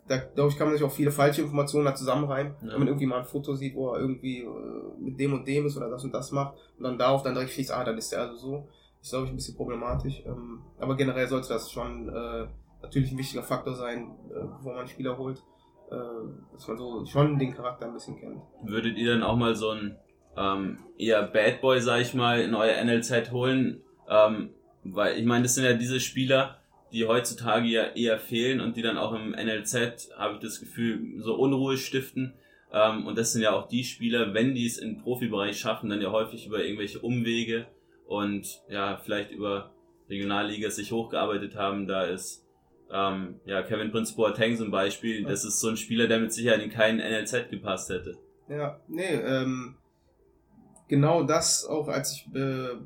da glaube ich, kann man sich auch viele falsche Informationen da zusammenreimen, ja. wenn man irgendwie mal ein Foto sieht, wo er irgendwie äh, mit dem und dem ist oder das und das macht und dann darauf dann direkt schließt, ah, dann ist der also so. Ist, glaube ich, ein bisschen problematisch. Ähm, aber generell sollte das schon äh, natürlich ein wichtiger Faktor sein, äh, bevor man einen Spieler holt, äh, dass man so schon den Charakter ein bisschen kennt. Würdet ihr dann auch mal so ein ähm, eher Bad Boy, sag ich mal, in euer NLZ holen? Ähm, weil ich meine, das sind ja diese Spieler, die heutzutage ja eher fehlen und die dann auch im NLZ, habe ich das Gefühl, so Unruhe stiften. Ähm, und das sind ja auch die Spieler, wenn die es im Profibereich schaffen, dann ja häufig über irgendwelche Umwege und ja, vielleicht über Regionalliga sich hochgearbeitet haben. Da ist ähm, ja Kevin Prince Boateng zum Beispiel, das ist so ein Spieler, der mit Sicherheit in keinen NLZ gepasst hätte. Ja, nee, ähm, genau das auch, als ich äh,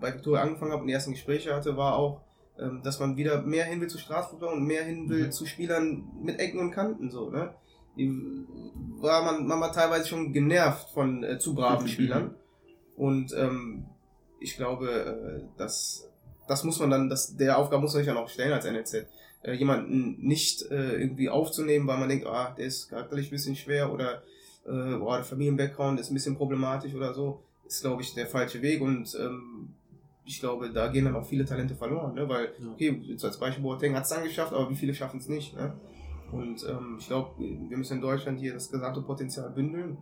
bei Victoria angefangen habe und die ersten Gespräche hatte, war auch, ähm, dass man wieder mehr hin will zu Straßenfußball und mehr hin will mhm. zu Spielern mit Ecken und Kanten, so, ne? Die war man, man war teilweise schon genervt von äh, zu braven Spielern. Und ähm, ich glaube, äh, dass das muss man dann, das, der Aufgabe muss man sich ja noch stellen als NLZ. Äh, jemanden nicht äh, irgendwie aufzunehmen, weil man denkt, ah, der ist charakterlich ein bisschen schwer oder äh, boah, der Familienbackground ist ein bisschen problematisch oder so, ist, glaube ich, der falsche Weg und ähm, ich glaube, da gehen dann auch viele Talente verloren, ne? weil, okay, jetzt als Beispiel Boateng hat es dann geschafft, aber wie viele schaffen es nicht, ne? Und ähm, ich glaube, wir müssen in Deutschland hier das gesamte Potenzial bündeln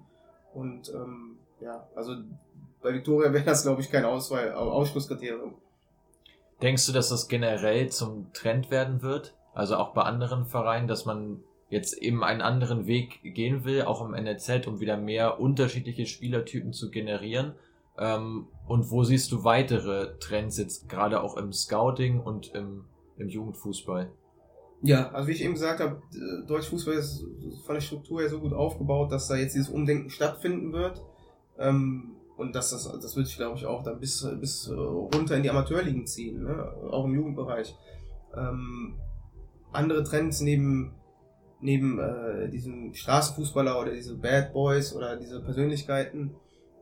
und ähm, ja, also bei Victoria wäre das, glaube ich, kein Auswahl, Ausschlusskriterium. Denkst du, dass das generell zum Trend werden wird? Also auch bei anderen Vereinen, dass man jetzt eben einen anderen Weg gehen will, auch im NLZ, um wieder mehr unterschiedliche Spielertypen zu generieren? Ähm, und wo siehst du weitere Trends jetzt gerade auch im Scouting und im, im Jugendfußball? Ja, also wie ich eben gesagt habe, Deutsch Fußball ist von der Struktur her so gut aufgebaut, dass da jetzt dieses Umdenken stattfinden wird. Ähm, und das, das, das wird sich, glaube ich, auch dann bis, bis runter in die Amateurligen ziehen, ne? auch im Jugendbereich. Ähm, andere Trends neben, neben äh, diesem Straßenfußballer oder diese Bad Boys oder diese Persönlichkeiten,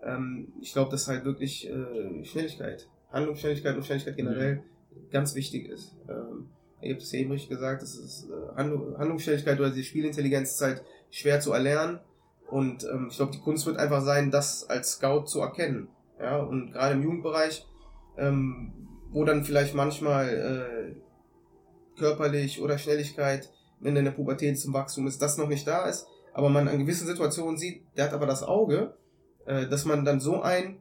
ähm, ich glaube, dass halt wirklich äh, Schnelligkeit, Handlungsschnelligkeit und Schnelligkeit generell mhm. ganz wichtig ist. Ähm, ihr habt es eben richtig gesagt, das ist äh, Handlungsschnelligkeit oder die Spielintelligenz ist halt schwer zu erlernen und ähm, ich glaube, die Kunst wird einfach sein, das als Scout zu erkennen. Ja, und gerade im Jugendbereich, ähm, wo dann vielleicht manchmal äh, körperlich oder Schnelligkeit, wenn in der Pubertät zum Wachstum ist, das noch nicht da ist, aber man an gewissen Situationen sieht, der hat aber das Auge, äh, dass man dann so ein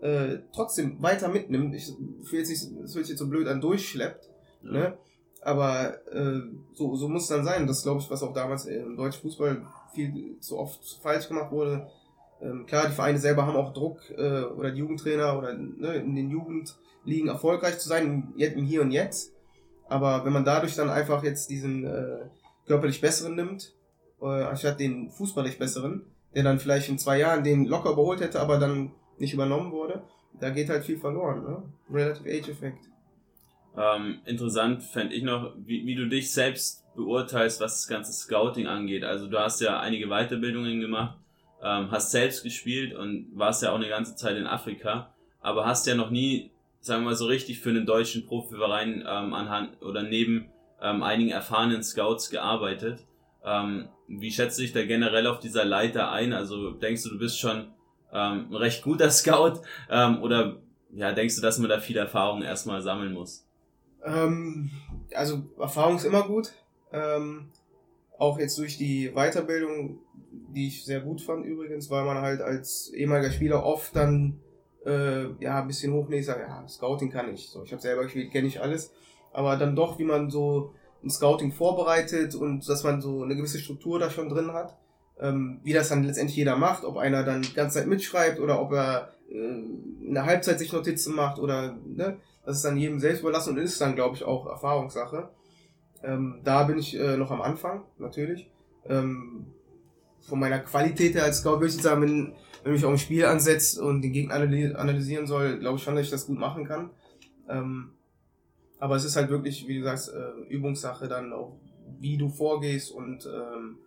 äh, trotzdem weiter mitnimmt. Ich will jetzt nicht, das wird jetzt so blöd an durchschleppt, ja. ne? Aber äh, so, so muss es dann sein. Das glaube ich, was auch damals im deutschen Fußball viel zu oft falsch gemacht wurde. Ähm, klar, die Vereine selber haben auch Druck äh, oder die Jugendtrainer oder ne, in den Jugendligen erfolgreich zu sein, im Hier und Jetzt. Aber wenn man dadurch dann einfach jetzt diesen äh, körperlich Besseren nimmt, äh, anstatt den fußballig Besseren, der dann vielleicht in zwei Jahren den locker überholt hätte, aber dann nicht übernommen wurde, da geht halt viel verloren. Ne? Relative Age Effect. Ähm, interessant fände ich noch, wie, wie du dich selbst beurteilst, was das ganze Scouting angeht. Also du hast ja einige Weiterbildungen gemacht, ähm, hast selbst gespielt und warst ja auch eine ganze Zeit in Afrika, aber hast ja noch nie, sagen wir mal so richtig für einen deutschen Profiverein ähm, anhand oder neben ähm, einigen erfahrenen Scouts gearbeitet. Ähm, wie schätzt du dich da generell auf dieser Leiter ein? Also denkst du, du bist schon ähm, ein recht guter <laughs> Scout ähm, oder ja, denkst du, dass man da viel Erfahrung erstmal sammeln muss? Ähm, also Erfahrung ist immer gut. Ähm, auch jetzt durch die Weiterbildung, die ich sehr gut fand übrigens, weil man halt als ehemaliger Spieler oft dann äh, ja ein bisschen hochnäht, sagt, ja, Scouting kann ich. So, ich habe selber gespielt, kenne ich alles. Aber dann doch, wie man so ein Scouting vorbereitet und dass man so eine gewisse Struktur da schon drin hat. Ähm, wie das dann letztendlich jeder macht, ob einer dann die ganze Zeit mitschreibt oder ob er äh, in der Halbzeit sich Notizen macht oder ne, Das ist dann jedem selbst überlassen und ist dann, glaube ich, auch Erfahrungssache. Ähm, da bin ich äh, noch am Anfang, natürlich. Ähm, von meiner Qualität her als Scout würde ich sagen, wenn, wenn mich auch ein Spiel ansetzt und den Gegner analysieren soll, glaube ich schon, dass ich das gut machen kann. Ähm, aber es ist halt wirklich, wie du sagst, äh, Übungssache dann auch, wie du vorgehst und ähm,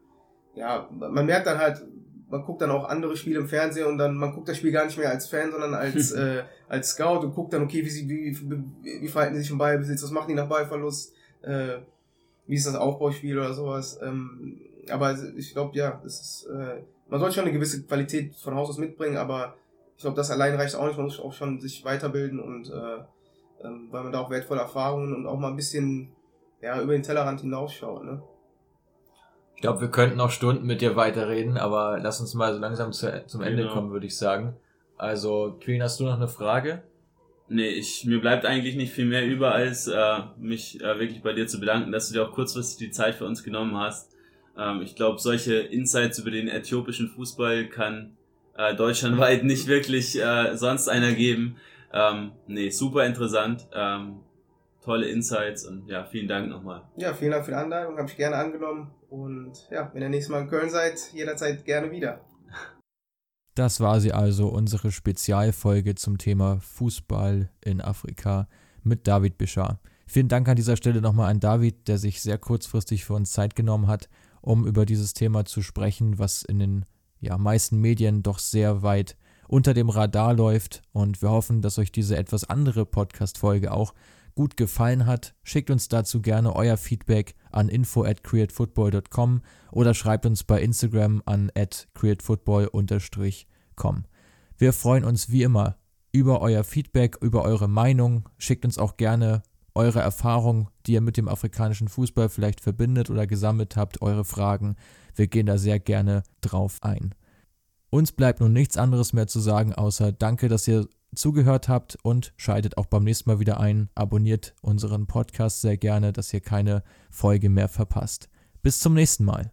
ja, man merkt dann halt, man guckt dann auch andere Spiele im Fernsehen und dann, man guckt das Spiel gar nicht mehr als Fan, sondern als, <laughs> äh, als Scout und guckt dann, okay, wie, sie, wie, wie, wie verhalten sie sich im Ballbesitz, was machen die nach Ballverlust, äh, wie ist das Aufbauspiel oder sowas. Ähm, aber ich glaube, ja, das ist, äh, man sollte schon eine gewisse Qualität von Haus aus mitbringen, aber ich glaube, das allein reicht auch nicht, man muss auch schon sich weiterbilden und äh, ähm, weil man da auch wertvolle Erfahrungen und auch mal ein bisschen ja, über den Tellerrand hinausschaut. Ne? Ich glaube, wir könnten noch Stunden mit dir weiterreden, aber lass uns mal so langsam zu, zum Ende genau. kommen, würde ich sagen. Also, Queen, hast du noch eine Frage? Nee, ich, mir bleibt eigentlich nicht viel mehr über, als äh, mich äh, wirklich bei dir zu bedanken, dass du dir auch kurzfristig die Zeit für uns genommen hast. Ähm, ich glaube, solche Insights über den äthiopischen Fußball kann äh, deutschlandweit <laughs> nicht wirklich äh, sonst einer geben. Ähm, nee, super interessant. Ähm, tolle Insights und ja, vielen Dank nochmal. Ja, vielen Dank für die Einladung, habe ich gerne angenommen und ja, wenn ihr nächstes Mal in Köln seid, jederzeit gerne wieder. Das war sie also, unsere Spezialfolge zum Thema Fußball in Afrika mit David Bischar. Vielen Dank an dieser Stelle nochmal an David, der sich sehr kurzfristig für uns Zeit genommen hat, um über dieses Thema zu sprechen, was in den ja, meisten Medien doch sehr weit unter dem Radar läuft. Und wir hoffen, dass euch diese etwas andere Podcast-Folge auch gut gefallen hat, schickt uns dazu gerne euer Feedback an info at createfootball.com oder schreibt uns bei Instagram an at createfootball-com. Wir freuen uns wie immer über euer Feedback, über eure Meinung. Schickt uns auch gerne eure Erfahrungen, die ihr mit dem afrikanischen Fußball vielleicht verbindet oder gesammelt habt, eure Fragen. Wir gehen da sehr gerne drauf ein. Uns bleibt nun nichts anderes mehr zu sagen, außer danke, dass ihr zugehört habt und schaltet auch beim nächsten Mal wieder ein. Abonniert unseren Podcast sehr gerne, dass ihr keine Folge mehr verpasst. Bis zum nächsten Mal.